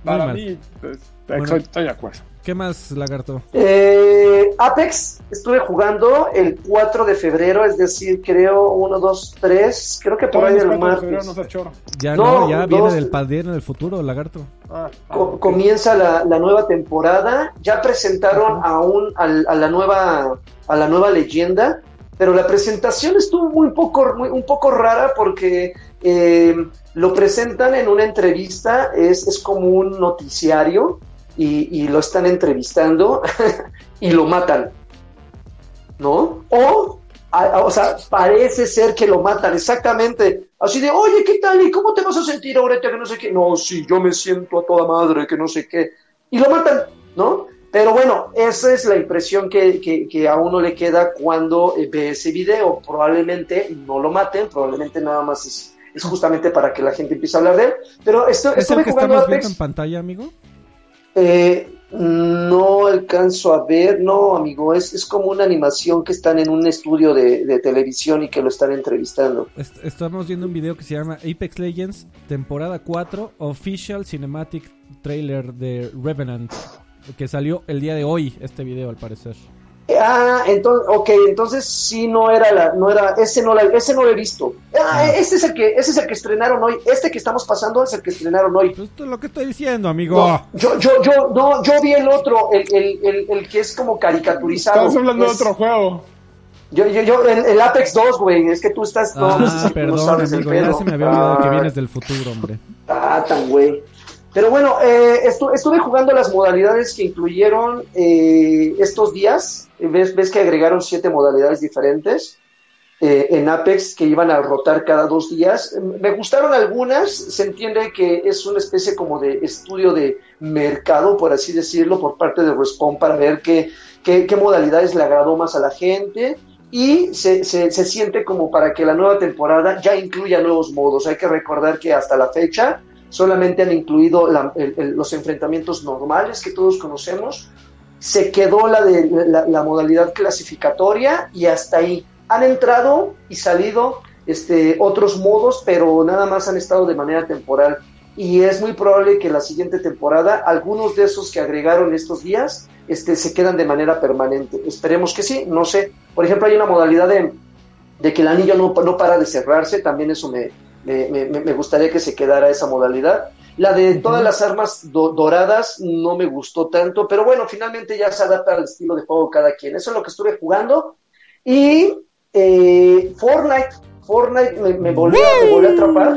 Para mí, pues, estoy, de acuerdo. ¿Qué más, Lagarto? Eh, Apex, estuve jugando el 4 de febrero, es decir, creo 1, 2, 3, creo que por ahí el martes. ya no, ya viene del en el futuro, Lagarto. Ah, comienza la, la, nueva temporada, ya presentaron a, un, a, la nueva, a la nueva leyenda, pero la presentación estuvo muy poco, muy, un poco rara porque eh, lo presentan en una entrevista, es, es como un noticiario y, lo están entrevistando y lo matan, ¿no? O, o sea, parece ser que lo matan, exactamente. Así de, oye, ¿qué tal? ¿Y cómo te vas a sentir ahorita que no sé qué? No, sí, yo me siento a toda madre, que no sé qué. Y lo matan, ¿no? Pero bueno, esa es la impresión que, que, a uno le queda cuando eh, ve ese video. Probablemente no lo maten, probablemente nada más es, es justamente para que la gente empiece a hablar de él. Pero esto, ¿Es el que estamos viendo en pantalla, amigo? Eh, no alcanzo a ver, no, amigo, es, es como una animación que están en un estudio de, de televisión y que lo están entrevistando. estamos viendo un video que se llama Apex Legends, temporada 4, Official Cinematic Trailer de Revenant que salió el día de hoy este video al parecer. Ah, entonces, ok, entonces sí no era la, no era, ese no la, ese no lo he visto. Ah, ah. Este es el que, ese es el que estrenaron hoy, este que estamos pasando es el que estrenaron hoy. Esto es lo que estoy diciendo, amigo. yo, yo, yo, no, yo vi el otro, el, el, el, el que es como caricaturizado. Estamos hablando de otro juego. Yo, yo, yo, el, Apex 2, güey, es que tú estás, no, ah, perdón, amigo, ya se me había olvidado que vienes del futuro, hombre. Ah, tan güey. Pero bueno, eh, estuve jugando las modalidades que incluyeron eh, estos días. ¿Ves, ves que agregaron siete modalidades diferentes. eh, en Apex que iban a rotar cada dos días. Me gustaron algunas, se entiende que es una especie como de estudio de mercado, por así decirlo, por parte de Respawn para ver qué, modalidades le agradó más a la gente y se, siente como para que la nueva temporada ya incluya nuevos modos. Hay que recordar que hasta la fecha solamente han incluido los enfrentamientos normales que todos conocemos. Se quedó la modalidad clasificatoria y hasta ahí han entrado y salido este, otros modos, pero nada más han estado de manera temporal. Y es muy probable que la siguiente temporada, algunos de esos que agregaron estos días, este, se quedan de manera permanente. Esperemos que sí, no sé. Por ejemplo, hay una modalidad de, de que el anillo no, no, para de cerrarse, también eso me, me, me, me, gustaría que se quedara esa modalidad. La de todas las armas do, doradas no me gustó tanto, pero bueno, finalmente ya se adapta al estilo de juego cada quien. Eso es lo que estuve jugando. Y eh, Fortnite, Fortnite me, me, volvió, me, volvió, a atrapar,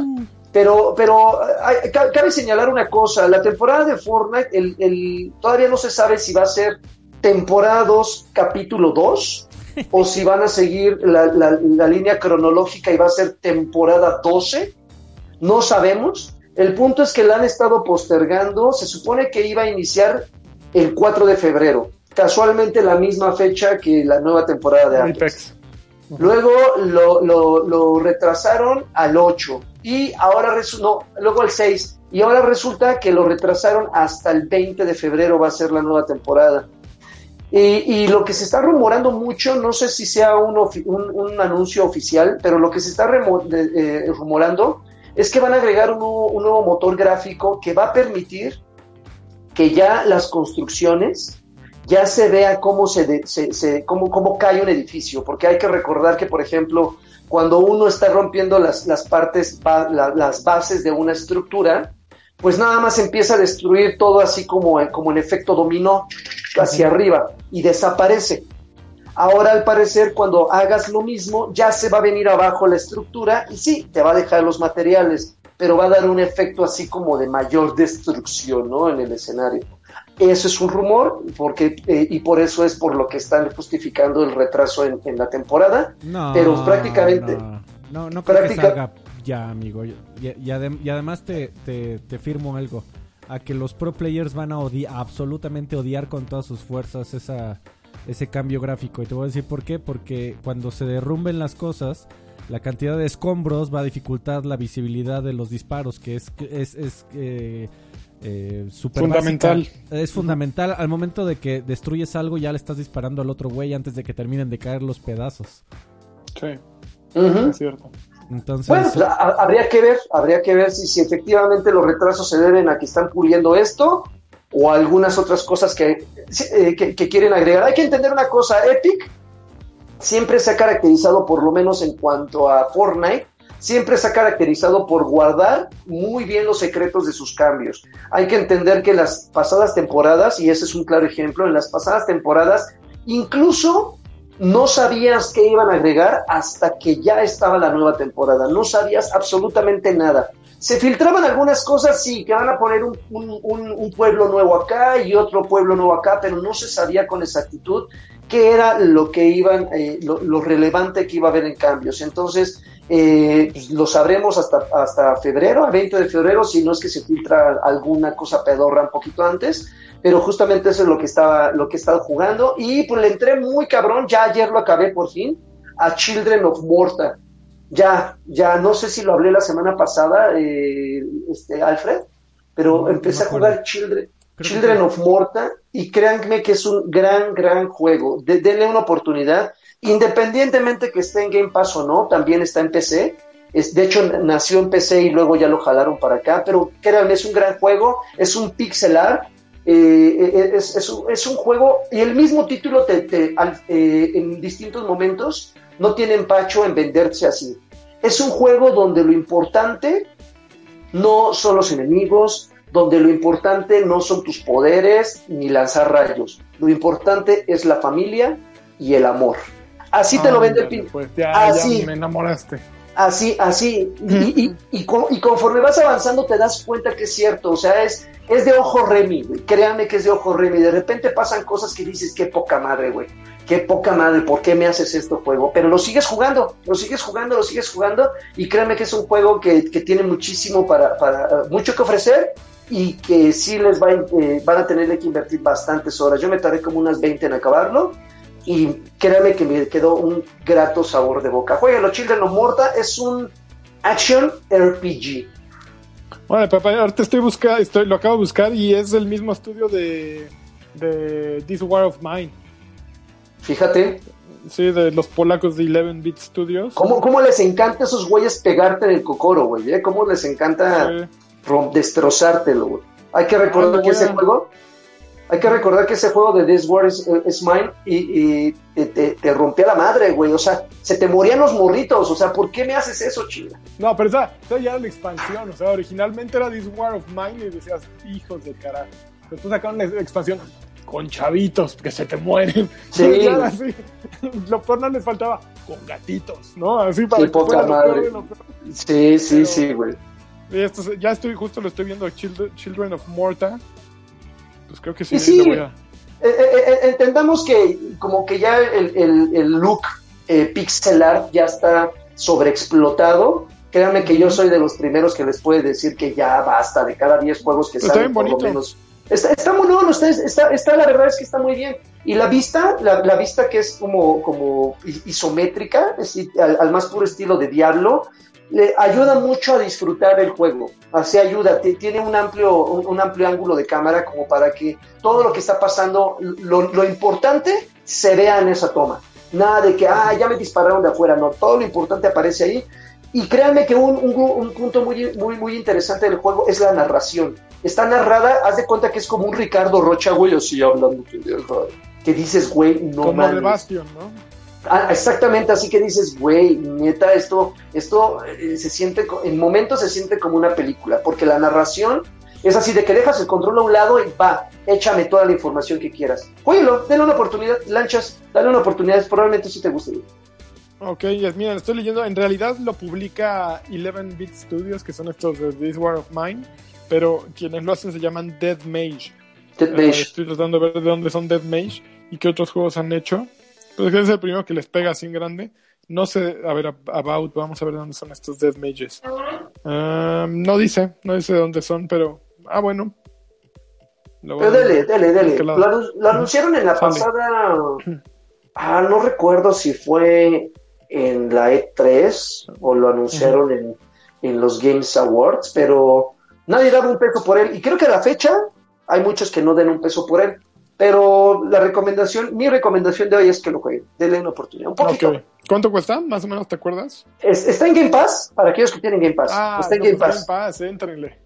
pero, pero hay, cabe señalar una cosa, la temporada de Fortnite, el, el, todavía no se sabe si va a ser temporada 2, capítulo 2, o si van a seguir la, la, la, línea cronológica y va a ser temporada 12, no sabemos. El punto es que la han estado postergando, se supone que iba a iniciar el 4 de febrero, casualmente la misma fecha que la nueva temporada de Apex. Luego lo, lo, lo, retrasaron al 8 y ahora no, luego al 6 y ahora resulta que lo retrasaron hasta el 20 de febrero va a ser la nueva temporada. Y, lo que se está rumorando mucho, no sé si sea un, un, un anuncio oficial, pero lo que se está eh, rumorando es que van a agregar un nuevo, un nuevo motor gráfico que va a permitir que ya las construcciones ya se vea cómo, se, se, se cómo, cómo, cae un edificio, porque hay que recordar que, por ejemplo, cuando uno está rompiendo las, las partes, las bases de una estructura, pues nada más empieza a destruir todo así como, como en efecto dominó hacia arriba y desaparece. Ahora, al parecer, cuando hagas lo mismo, ya se va a venir abajo la estructura y sí, te va a dejar los materiales, pero va a dar un efecto así como de mayor destrucción, ¿no? En el escenario. Eso es un rumor, porque eh, y por eso es por lo que están justificando el retraso en, en la temporada. No, pero prácticamente. No, no, no creo práctica... que salga ya, amigo. Y además te, te, te, firmo algo. A que los pro players van a odiar, absolutamente odiar con todas sus fuerzas esa, ese cambio gráfico. Y te voy a decir por qué. Porque cuando se derrumben las cosas, la cantidad de escombros va a dificultar la visibilidad de los disparos, que es, es, es eh, eh, super fundamental. Básica. Es fundamental. Al momento de que destruyes algo, ya le estás disparando al otro güey antes de que terminen de caer los pedazos. Sí, uh -huh. es cierto. Bueno, pues, habría que ver, habría que ver si, si, efectivamente los retrasos se deben a que están puliendo esto o algunas otras cosas que, eh, que, que quieren agregar. Hay que entender una cosa, Epic siempre se ha caracterizado, por lo menos en cuanto a Fortnite, siempre se ha caracterizado por guardar muy bien los secretos de sus cambios. Hay que entender que las pasadas temporadas, y ese es un claro ejemplo, en las pasadas temporadas, incluso no sabías qué iban a agregar hasta que ya estaba la nueva temporada. No sabías absolutamente nada. Se filtraban algunas cosas, sí, que van a poner un, pueblo nuevo acá y otro pueblo nuevo acá, pero no se sabía con exactitud qué era lo que iban, eh, lo, relevante que iba a haber en cambios. Entonces, eh, pues lo sabremos hasta, hasta febrero, a 20 de febrero, si no es que se filtra alguna cosa pedorra un poquito antes, pero justamente eso es lo que estaba, lo que he estado jugando, y pues le entré muy cabrón, ya ayer lo acabé por fin, a Children of Morta. Ya, ya, no sé si lo hablé la semana pasada, eh, este, Alfred, pero no, empecé no a jugar Children, Children of Morta y créanme que es un gran, gran juego. De, denle una oportunidad. Independientemente que esté en Game Pass o no, también está en PC. De hecho, nació en PC y luego ya lo jalaron para acá. Pero créanme, es un gran juego. Es un pixel art. Eh, es, es, un, juego y el mismo título te, te, eh, en distintos momentos no tiene empacho en venderse así. Es un juego donde lo importante no son los enemigos, donde lo importante no son tus poderes ni lanzar rayos, lo importante es la familia y el amor. Así te lo vende el pin. Pues ya, así, ya me enamoraste. Así, así. Y, y, y, co- y conforme vas avanzando te das cuenta que es cierto. O sea, es, es de ojo Remy, güey. Créanme que es de ojo Remy. De repente pasan cosas que dices, qué poca madre, güey. Qué poca madre, ¿por qué me haces esto juego? Pero lo sigues jugando, lo sigues jugando, lo sigues jugando. Y créanme que es un juego que, que tiene muchísimo para, para, mucho que ofrecer y que sí les va, eh, van a tenerle que invertir bastantes horas. Yo me tardé como unas 20 en acabarlo y créanme que me quedó un grato sabor de boca. Jueguenlo, Children of Morta es un action RPG. Bueno, papá, ahorita estoy buscando, estoy, lo acabo de buscar y es el mismo estudio de, de This War of Mine. Fíjate, Sí, de los polacos de 11-bit Studios. ¿cómo, cómo les encanta a esos güeyes pegarte en el cocoro, güey? ¿eh? ¿Cómo les encanta Sí. destrozártelo, güey? Hay que recordar Ah, que ese juego... Hay que recordar que ese juego de This War is, is Mine y, y te, te- rompía la madre, güey. O sea, se te morían los morritos. O sea, ¿por qué me haces eso, chinga? No, pero esa, esa ya era la expansión. O sea, originalmente era This War of Mine y decías, hijos de carajo. Después sacaron la expansión con chavitos que se te mueren. Sí. Era así. Lo peor no les faltaba con gatitos, ¿no? Así para Sí, que poca fuera lo peor madre. de lo peor. Sí, sí, Pero- sí, güey. Esto ya estoy, justo lo estoy viendo, Children of Morta. Pues creo que sí, Y sí, lo voy a... Eh, entendamos que como que ya el, el- el look eh, pixel art ya está sobreexplotado. Créanme que yo soy de los primeros que les puede decir que ya basta de cada 10 juegos que Está salen por lo menos. Está, está muy no, no, está, está, está- la verdad es que está muy bien. Y la vista, la, la vista que es como, como isométrica, es al más puro estilo de Diablo, le ayuda mucho a disfrutar el juego. Así ayuda, ti- tiene un amplio, un, un amplio ángulo de cámara como para que todo lo que está pasando, lo, lo importante se vea en esa toma. Nada de que, ah, ya me dispararon de afuera, no, todo lo importante aparece ahí. Y créanme que un, un, un punto muy, muy, muy interesante del juego es la narración. Está narrada, haz de cuenta que es como un Ricardo Rocha, güey, así hablando. Que dices, güey, no Como de mames. Bastion, ¿no? Ah, exactamente, así que dices, güey, neta, esto, esto eh, se siente, en momentos se siente como una película, porque la narración es así de que dejas el control a un lado y va, échame toda la información que quieras. Jueguelo, dale una oportunidad, lanchas, dale una oportunidad, probablemente sí te guste. Ok, yes, mira, estoy leyendo. En realidad lo publica 11-bit Studios, que son estos de This War of Mine. Pero quienes lo hacen se llaman Dead Mage. Dead Eh, Mage. estoy tratando de ver de dónde son Dead Mage y qué otros juegos han hecho. Pues es el primero que les pega así en grande. No sé, a ver, About, vamos a ver de dónde son estos Dead Mages. Ah, no dice, no dice de dónde son, pero. Ah, bueno. Pero dele, dele, dele. ¿Qué Lo, anunciaron en la Sale. pasada. Ah, no recuerdo si fue en la E3 o lo anunciaron en, en los Games Awards, pero nadie daba un peso por él. Y creo que a la fecha hay muchos que no den un peso por él. Pero la recomendación, mi recomendación de hoy es que lo jueguen. Denle una oportunidad. Un poquito. ¿Cuánto cuesta? Más o menos, ¿te acuerdas? Es- está en Game Pass, para aquellos que tienen Game Pass. Ah, está en Game Pass. Game Pass, éntrenle.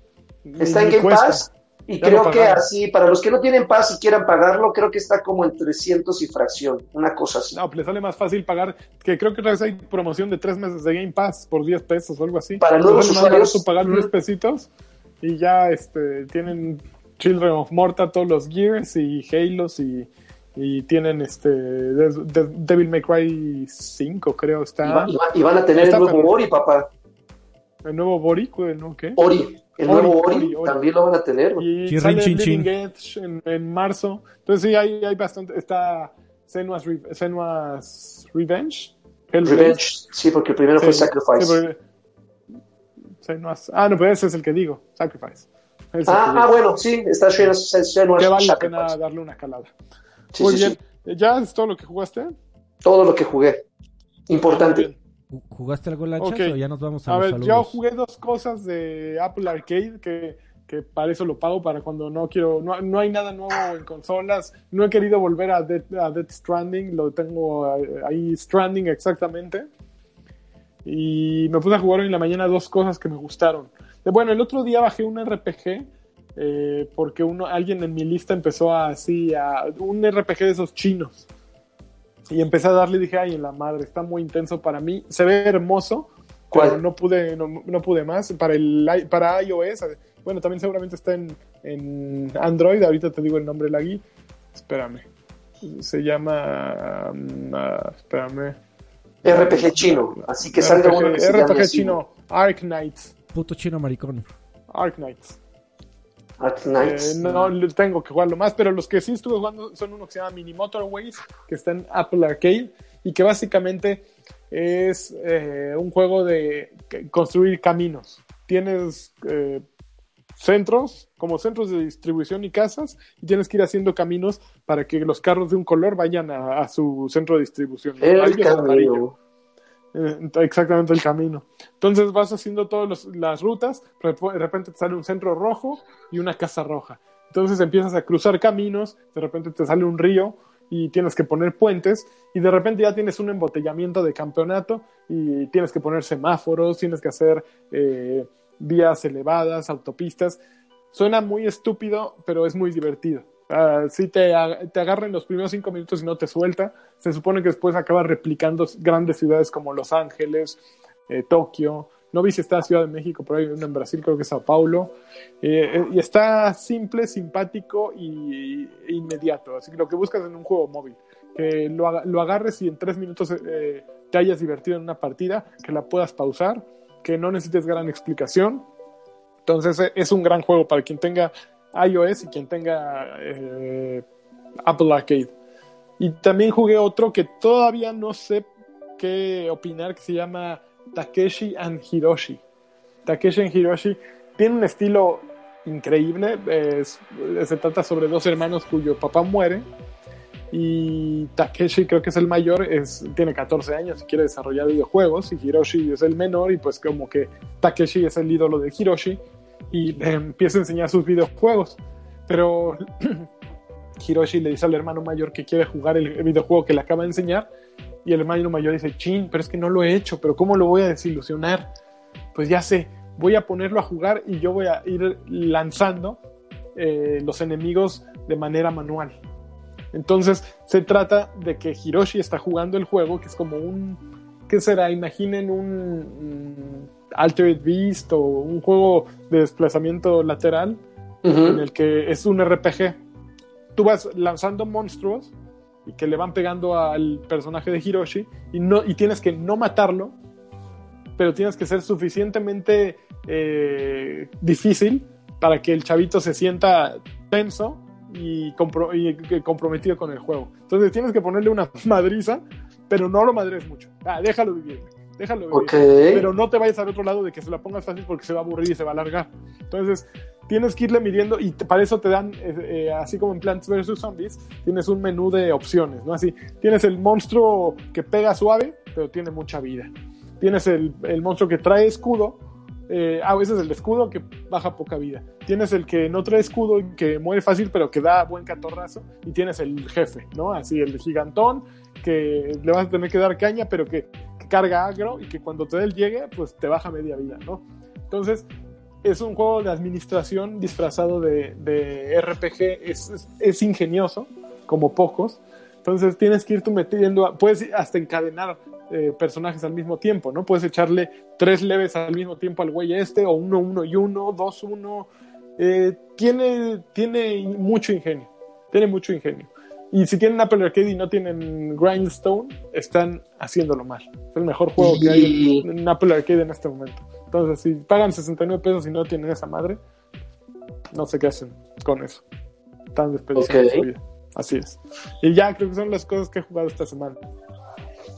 Está en Game cuesta. Pass. Y Ya creo que así, para los que no tienen Pass y quieran pagarlo, creo que está como en 300 y fracción, una cosa así. No, pues le sale más fácil pagar, que creo que otra vez hay promoción de tres meses de Game Pass por 10 pesos o algo así. Para nuevos usuarios. pagar 10 Ujú. pesitos y ya este tienen Children of Morta, todos los Gears y Halos y, y tienen este De- De- Devil May Cry 5 creo Y, está. va- y va- y van a tener Está el nuevo. Ori, papá. El nuevo Boric, ¿no? ¿Qué? Ori. El Ori, nuevo Ori, Ori, Ori. también lo van a tener. Y Chirrin, sale chin, Living chin. Edge en, en marzo. Entonces sí, hay, hay bastante. Está Senua's, Re- Senua's Revenge. Hellblade. Revenge, sí, porque el primero fue Sí, Sacrifice. sí, porque- Senua's- Ah, no, pero ese es el que digo. Sacrifice. Ah, ah, bueno, sí, está Senua's Senua's que vale la pena darle una calada. Sí, Muy sí, bien. sí. ¿Ya es todo lo que jugaste? Todo lo que jugué. Importante. ¿Jugaste algo, Lanchas, Ok. o ya nos vamos a, A ver, saludos? yo jugué dos cosas de Apple Arcade que, que para eso lo pago, para cuando no quiero, no, no hay nada nuevo en consolas, no he querido volver a Dead, a Death Stranding, lo tengo eh, ahí Stranding exactamente. Y me puse a jugar hoy en la mañana dos cosas que me gustaron. De- Bueno, el otro día bajé un RPG eh, porque uno, alguien en mi lista empezó a, así a un RPG de esos chinos. Y empecé a darle y dije, ay, en la madre, está muy intenso para mí. Se ve hermoso, ¿Cuál? pero no pude, no, no pude más. Para, el, para iOS, bueno, también seguramente está en, en Android. Ahorita te digo el nombre de la guía. Espérame. Se llama. mm, ah, espérame. RPG chino. Así que salga uno que se llame RPG así. chino, Ark Knights. Puto chino maricón. Ark Knights. Ark Knights. Eh, no, le- tengo que jugarlo más, pero los que sí estuve jugando son uno que se llama Mini Motorways, que está en Apple Arcade y que básicamente es eh, un juego de construir caminos. Tienes eh, centros, como centros de distribución y casas, y tienes que ir haciendo caminos para que los carros de un color vayan a, a su centro de distribución. El camino. Eh, exactamente el camino. Entonces vas haciendo todas las rutas, de repente te sale un centro rojo y una casa roja. Entonces empiezas a cruzar caminos, de repente te sale un río y tienes que poner puentes y de repente ya tienes un embotellamiento de campeonato y tienes que poner semáforos, tienes que hacer eh, vías elevadas, autopistas. Suena muy estúpido, pero es muy divertido. Ah, si te, te agarra en los primeros cinco minutos y no te suelta, se supone que después acaba replicando grandes ciudades como Los Ángeles, eh, Tokio. No vi si está Ciudad de México, pero hay uno en Brasil, creo que es Sao Paulo. Eh, eh, y está simple, simpático y, inmediato. Así que lo que buscas en un juego móvil, que lo, lo agarres y en tres minutos eh, te hayas divertido en una partida, que la puedas pausar, que no necesites gran explicación. Entonces eh, es un gran juego para quien tenga iOS y quien tenga eh, Apple Arcade. Y también jugué otro que todavía no sé qué opinar, que se llama Takeshi and Hiroshi. Takeshi and Hiroshi tiene un estilo increíble. se trata sobre dos hermanos cuyo papá muere. Y Takeshi, creo que es el mayor, tiene 14 años y quiere desarrollar videojuegos. Y Hiroshi es el menor, y pues como que Takeshi es el ídolo de Hiroshi y le empieza a enseñar sus videojuegos. Pero Hiroshi le dice al hermano mayor que quiere jugar el videojuego que le acaba de enseñar. Y el hermano mayor dice, chin, pero es que no lo he hecho, pero ¿cómo lo voy a desilusionar? Pues ya sé, voy a ponerlo a jugar y yo voy a ir lanzando eh, los enemigos de manera manual. Entonces se trata de que Hiroshi está jugando el juego, que es como un, ¿qué será? Imaginen un mm, Altered Beast o un juego de desplazamiento lateral en el que es un RPG. Tú vas lanzando monstruos y que le van pegando al personaje de Hiroshi y, no, y tienes que no matarlo, pero tienes que ser suficientemente eh, difícil para que el chavito se sienta tenso y, compro- y comprometido con el juego. Entonces tienes que ponerle una madriza, pero no lo madres mucho. Ah, déjalo vivir. Déjalo vivir pero no te vayas al otro lado de que se la pongas fácil porque se va a aburrir y se va a alargar. Entonces, tienes que irle midiendo y te- para eso te dan, eh, eh, así como en Plants vs. Zombies, tienes un menú de opciones, ¿no? Así, tienes el monstruo que pega suave, pero tiene mucha vida. Tienes el, el monstruo que trae escudo, eh, a veces el escudo que baja poca vida. Tienes el que no trae escudo y que muere fácil, pero que da buen catorrazo. Y tienes el jefe, ¿no? Así, el gigantón, que le vas a tener que dar caña, pero que, que carga agro y que cuando te dé el llegue, pues te baja media vida, ¿no? Entonces, es un juego de administración disfrazado de, de RPG, es, es, es ingenioso, como pocos. Entonces tienes que ir tú metiendo, puedes hasta encadenar eh, personajes al mismo tiempo, ¿no? Puedes echarle tres leves al mismo tiempo al güey este, o uno, uno y uno, dos, uno. Eh, tiene, tiene mucho ingenio, tiene mucho ingenio. Y si tienen Apple Arcade y no tienen Grindstone, están haciéndolo mal. Es el mejor juego que hay en, en Apple Arcade en este momento. Entonces, si pagan 69 pesos y no tienen esa madre, no sé qué hacen con eso. Están desperdiciando Ok. su vida. Así es. Y ya creo que son las cosas que he jugado esta semana.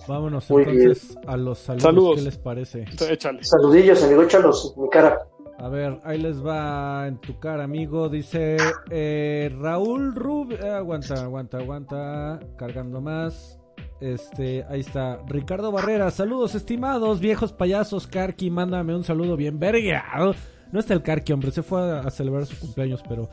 Vámonos Muy entonces a los saludos. Saludos. ¿Qué les parece? Échale. Saludillos, amigo, échalos en mi cara. A ver, ahí les va en tu cara, amigo. Dice eh, Raúl Rub. eh, aguanta, aguanta, aguanta. Cargando más. Este, ahí está. Ricardo Barrera. Saludos, estimados viejos payasos. Karki, mándame un saludo bien verga. No está el Karki, hombre. Se fue a, a celebrar su cumpleaños, pero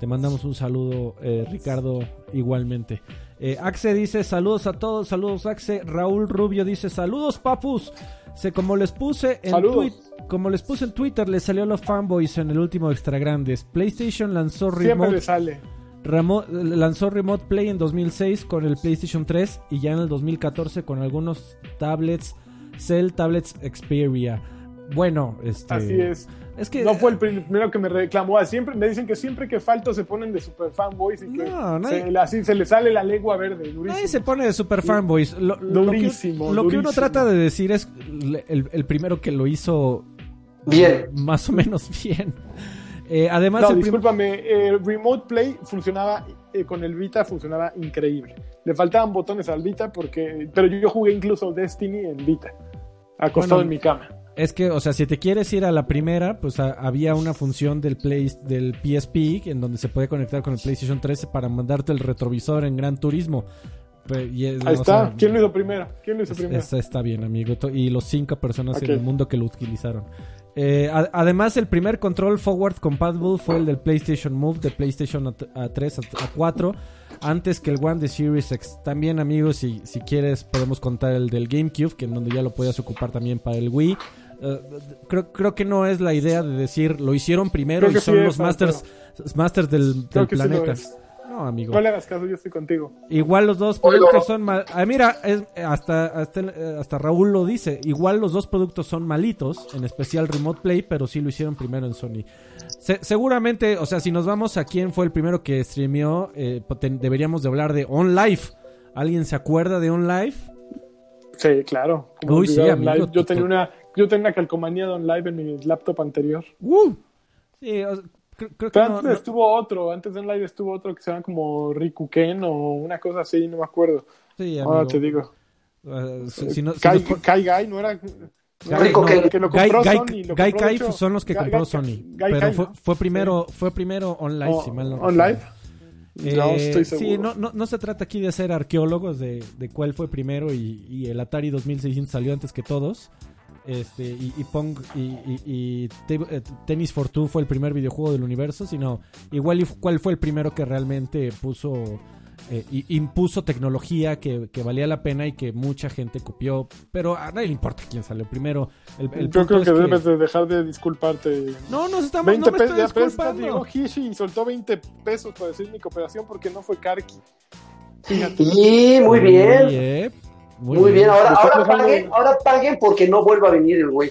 te mandamos un saludo, eh, Ricardo, igualmente. Eh, Axe dice saludos a todos, saludos Axe. Raúl Rubio dice saludos papus. Se, como les puse en. Twitter, como les puse en Twitter, les salió los fanboys en el último Extra Grandes. PlayStation lanzó Siempre Remote, le sale. Lanzó Remote Play en 2006 con el PlayStation 3 y ya en el 2014 con algunos tablets, Cell Tablets Xperia. bueno, este... Así es. Es que... No fue el primero que me reclamó. Siempre, me dicen que siempre que falto se ponen de super fanboys y que No, nadie- se, así se le sale la lengua verde. Durísimo. Nadie se pone de super fanboys. Lo, lo que, Durísimo, lo que uno trata de decir es el, el primero que lo hizo Bien. más o menos bien. Eh, además, No, discúlpame, eh, Remote Play funcionaba eh, con el Vita, funcionaba increíble. Le faltaban botones al Vita, porque pero yo jugué incluso Destiny en Vita, acostado Bueno, en mi cama. Es que, o sea, si te quieres ir a la primera, pues a- había una función del Play, del PSP en donde se puede conectar con el PlayStation 3 para mandarte el retrovisor en Gran Turismo. Y es- Ahí está. sea, ¿Quién lo hizo primero? ¿Quién lo hizo Es- primero? esa está bien, amigo. Y los cinco personas en el mundo que lo utilizaron. Eh, a- además, el primer control forward compatible fue el del PlayStation Move de PlayStation a, a 3 a, a 4, antes que el One de Series X. También, amigos, si, si quieres, podemos contar el del GameCube, que en donde ya lo podías ocupar también para el Wii. Eh, creo, creo que no es la idea de decir lo hicieron primero y son sí los es, masters, masters del, sí planeta. No, amigo. No le hagas caso, yo estoy contigo. Igual los dos productos son mal. Ah, mira, es- hasta, hasta, hasta Raúl lo dice. Igual los dos productos son malitos, en especial Remote Play, pero sí lo hicieron primero en Sony. Se- seguramente, o sea, si nos vamos a quién fue el primero que streameó, eh, poten- deberíamos de hablar de OnLive. ¿Alguien se acuerda de OnLive? Sí, claro. Como Uy, sí, amigo, Live. Yo tenía una, yo tenía una calcomanía de OnLive en mi laptop anterior. ¡Uh! Sí, o- creo, creo que Pero no- antes no- estuvo otro, antes de OnLive estuvo otro que se llama como Rikuken o una cosa así, no me acuerdo. sí, Ahora te digo. Eh, si- no- Kai, Kai no era. no era Rico el Ken. que lo Gai, compró Gai- Sony, lo Gai compró, de Kai hecho, son los que Gai- compró Gai- Sony. Gai pero Kai, fue, ¿no? fue primero, fue primero OnLive, O- si mal no ¿OnLive? Eh, No estoy seguro. Sí, no, no, no se trata aquí de ser arqueólogos de, de cuál fue primero y, y el Atari 2600 salió antes que todos. Este, y, y Pong y, y- y Te- eh, Tennis for Two fue el primer videojuego del universo, sino igual y cuál fue el primero que realmente puso, eh, y- impuso tecnología que, que valía la pena y que mucha gente copió. Pero a nadie le importa quién salió primero. El, el Yo creo que debes de dejar de disculparte. No, nos estamos 20 no me pesos, estoy disculpando. llegó Hishi y soltó 20 pesos para decir mi cooperación porque no fue Karki. Fíjate. Y muy bien. eh, Muy bien. Ahora, ahora paguen, ahora paguen porque no vuelva a venir el güey.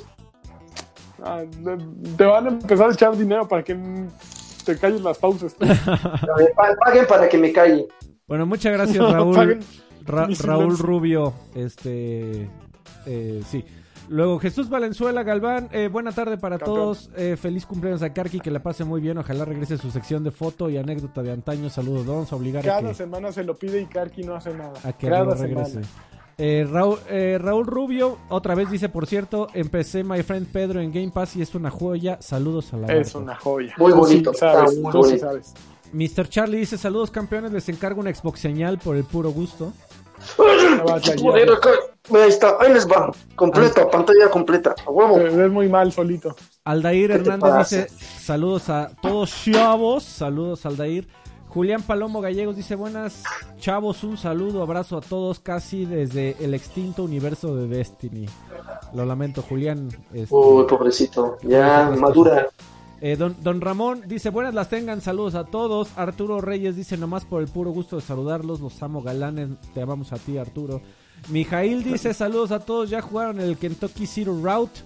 Ah, te van a empezar a echar dinero para que te calles las pausas. A Paguen para que me calle. Bueno, muchas gracias, Raúl. Ra- Raúl. Rubio, este, eh, sí. Luego Jesús Valenzuela Galván, eh, buena tarde para Campeón. todos. Eh, feliz cumpleaños a Karki, que la pase muy bien. Ojalá regrese su sección de foto y anécdota de antaño. Saludos, vamos a obligar a Cada que, semana se lo pide y Karki no hace nada. a que Cada regrese. semana. Eh, Raúl, eh, Raúl Rubio, otra vez dice, por cierto, empecé My Friend Pedro en Game Pass y es una joya. Saludos a la Es barca. una joya. Muy bonito, Sí sabes, muy tú sí bonito. sabes. Mr. Charlie dice, saludos campeones, les encargo una Xbox señal por el puro gusto. Ahí está, ahí les va. Completa, pantalla completa. A huevo. Ves muy mal solito. Aldair ¿Qué te Hernández dice saludos a todos chavos, saludos Aldair. Julián Palomo Gallegos dice buenas chavos, un saludo, abrazo a todos casi desde el extinto universo de Destiny. Lo lamento Julián. este, Uy, pobrecito. Ya, madura. eh, don, don Ramón dice buenas las tengan, saludos a todos. Arturo Reyes dice nomás por el puro gusto de saludarlos, los amo galanes, te amamos a ti Arturo. Mijail dice saludos a todos, ya jugaron el Kentucky Zero Route.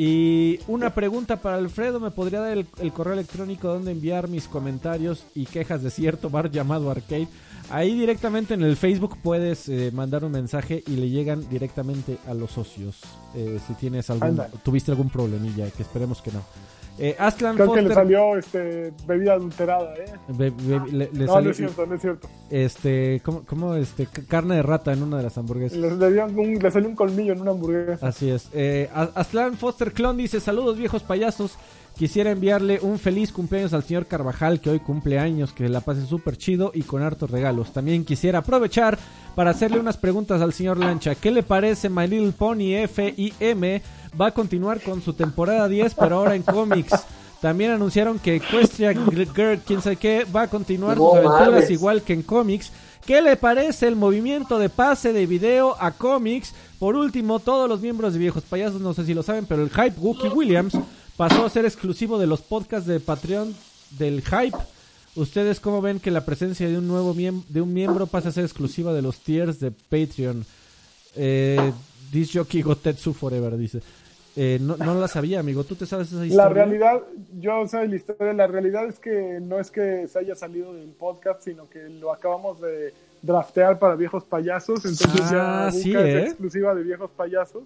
Y una pregunta para Alfredo, ¿me podría dar el, el correo electrónico donde enviar mis comentarios y quejas de cierto bar llamado Arcade? Ahí directamente en el Facebook puedes eh, mandar un mensaje y le llegan directamente a los socios. eh, si tienes algún, tuviste algún problemilla, que esperemos que no. Eh, Aslan Creo que le Foster, salió este, bebida adulterada, ¿eh? be- be- le, le no, salió- no es cierto, no es cierto. este, ¿cómo, cómo, este, carne de rata en una de las hamburguesas. Le, le un- le salió un colmillo en una hamburguesa. Así es. Eh, Aslan Foster Clon dice: Saludos, viejos payasos. Quisiera enviarle un feliz cumpleaños al señor Carvajal, que hoy cumple años, que la pase súper chido y con hartos regalos. También quisiera aprovechar para hacerle unas preguntas al señor Lancha. ¿Qué le parece My Little Pony F y M? Va a continuar con su temporada 10, pero ahora en cómics. También anunciaron que Equestria Girl, quién sabe qué, va a continuar No sus aventuras mames. igual que en cómics. ¿Qué le parece el movimiento de pase de video a cómics? Por último, todos los miembros de Viejos Payasos, no sé si lo saben, pero el Hype Wookie Williams pasó a ser exclusivo de los podcasts de Patreon del Hype. ¿Ustedes cómo ven que la presencia de un nuevo miem- de un miembro pasa a ser exclusiva de los tiers de Patreon? Eh, This Jockey Gotetsu Forever, dice. Eh, no, no la sabía, amigo. ¿Tú te sabes esa historia? La realidad, yo sé la historia, la realidad es que no es que se haya salido del podcast, sino que lo acabamos de draftear para viejos payasos, entonces Ah, ya sí, ¿eh? es exclusiva de viejos payasos.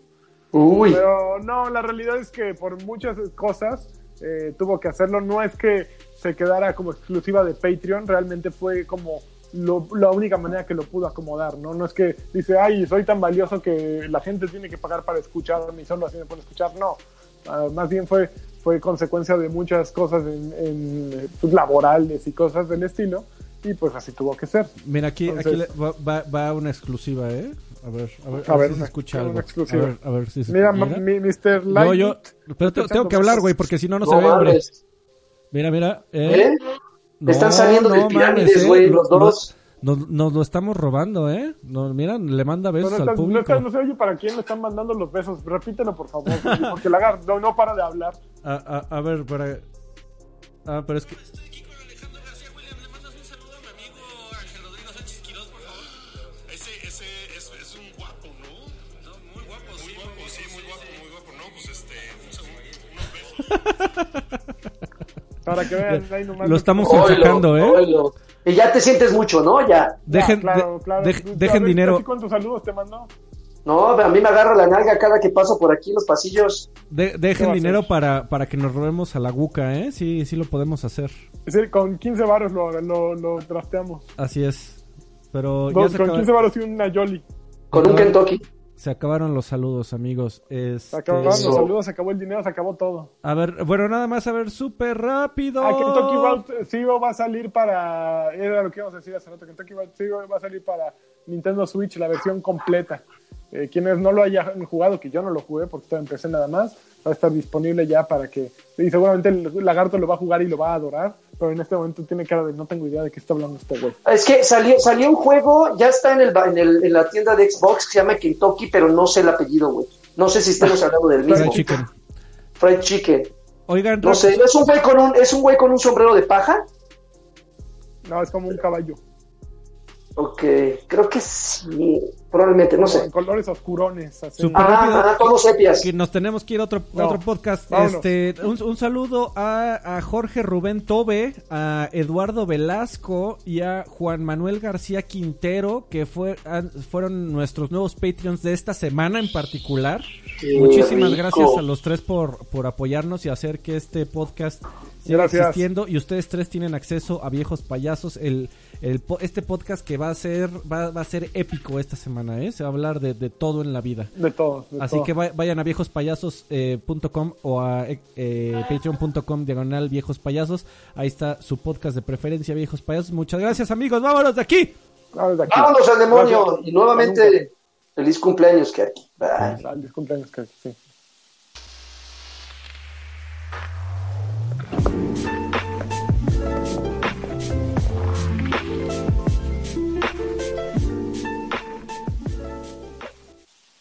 Uy. Pero no, la realidad es que por muchas cosas eh, tuvo que hacerlo. No es que se quedara como exclusiva de Patreon, realmente fue como lo- la única manera que lo pudo acomodar, ¿no? No es que dice, ay, soy tan valioso que la gente tiene que pagar para escucharme y solo así me pueden escuchar. No, Ah, más bien fue, fue consecuencia de muchas cosas en, en, eh, pues, laborales y cosas del estilo. Y pues así tuvo que ser. Mira, aquí, aquí Entonces- le- va, va- va una exclusiva, ¿eh? A ver, a ver, A a ver ver, si se escucha algo. A ver, a ver si se Mira, escucha. mi, Mr. Light. yo, pero tengo, tengo que hablar, güey, porque si no, no, se ve, hombre. Mira, mira. Eh, ¿Eh? Están saliendo de pirámides, eh, güey, lo- los dos. Nos, nos lo estamos robando, ¿eh? No, mira, le manda No, no, besos al no, público. no se oye para quién le están mandando los besos. Repítelo, por favor. Porque la no, no para de hablar. A, a- a ver, para... Ah, pero es que... Para que vean, ahí nomás. Lo estamos sacando, ¿eh? oilo. Y ya te sientes mucho, ¿no? Ya. Ya, Dejen, claro, de- claro. a dejen ver, dinero, ¿Cuántos saludos te mandó? No, a mí me agarra la nalga cada que paso por aquí en los pasillos. de- ¿Qué dejen dinero para, para que nos robemos a la Guca, ¿eh? Sí, sí lo podemos hacer. Es decir, con 15 varos lo, lo, lo drafteamos. Así es. Pero ya Dos, se, con acaba- 15 varos y una Jolly. Con un. Kentucky. Se acabaron los saludos, amigos. Se Este, acabaron los Eso. saludos, se acabó el dinero, se acabó todo. A ver, bueno, nada más a ver súper rápido. Ah, Kentucky Route Zero va a salir para. Era lo que íbamos a decir hace rato. Kentucky Route Zero va a salir para Nintendo Switch, la versión completa. Eh, quienes no lo hayan jugado, que yo no lo jugué porque en PC nada más, va a estar disponible ya para que. Y seguramente el lagarto lo va a jugar y lo va a adorar. Pero en este momento tiene cara de no tengo idea de qué está hablando este güey. Es que salió, salió un juego, ya está en, el, ba- en, el, en la tienda de Xbox que se llama Kentucky, pero no sé el apellido, güey. No sé si estamos hablando del Fried mismo. chicken. Fried Chicken. Oigan, No sé, es un güey con un, es un güey con un sombrero de paja. No, es como un caballo. Ok, creo que sí, probablemente, no sé. colores oscurones. así. Ajá, todos sepias. que nos tenemos que ir a otro, No. otro podcast. Vámonos. Este, un, un saludo a, a Jorge Rubén Tobe, a Eduardo Velasco y a Juan Manuel García Quintero, que fue, fueron nuestros nuevos Patreons de esta semana en particular. Qué Muchísimas rico. gracias a los tres por, por apoyarnos y hacer que este podcast siga Gracias. existiendo. Y ustedes tres tienen acceso a Viejos Payasos, el, el po- este podcast que va a ser va, va a ser épico esta semana, ¿eh? Se va a hablar de, de todo en la vida. De todo. de Así todo. que va- vayan a viejospayasos.com o a eh, patreon.com diagonal viejos payasos. Ahí está su podcast de preferencia, viejos payasos. Muchas gracias, amigos. Vámonos de aquí. Vámonos al demonio. Gracias. Y nuevamente, feliz cumpleaños, Kerky. Feliz cumpleaños, que sí.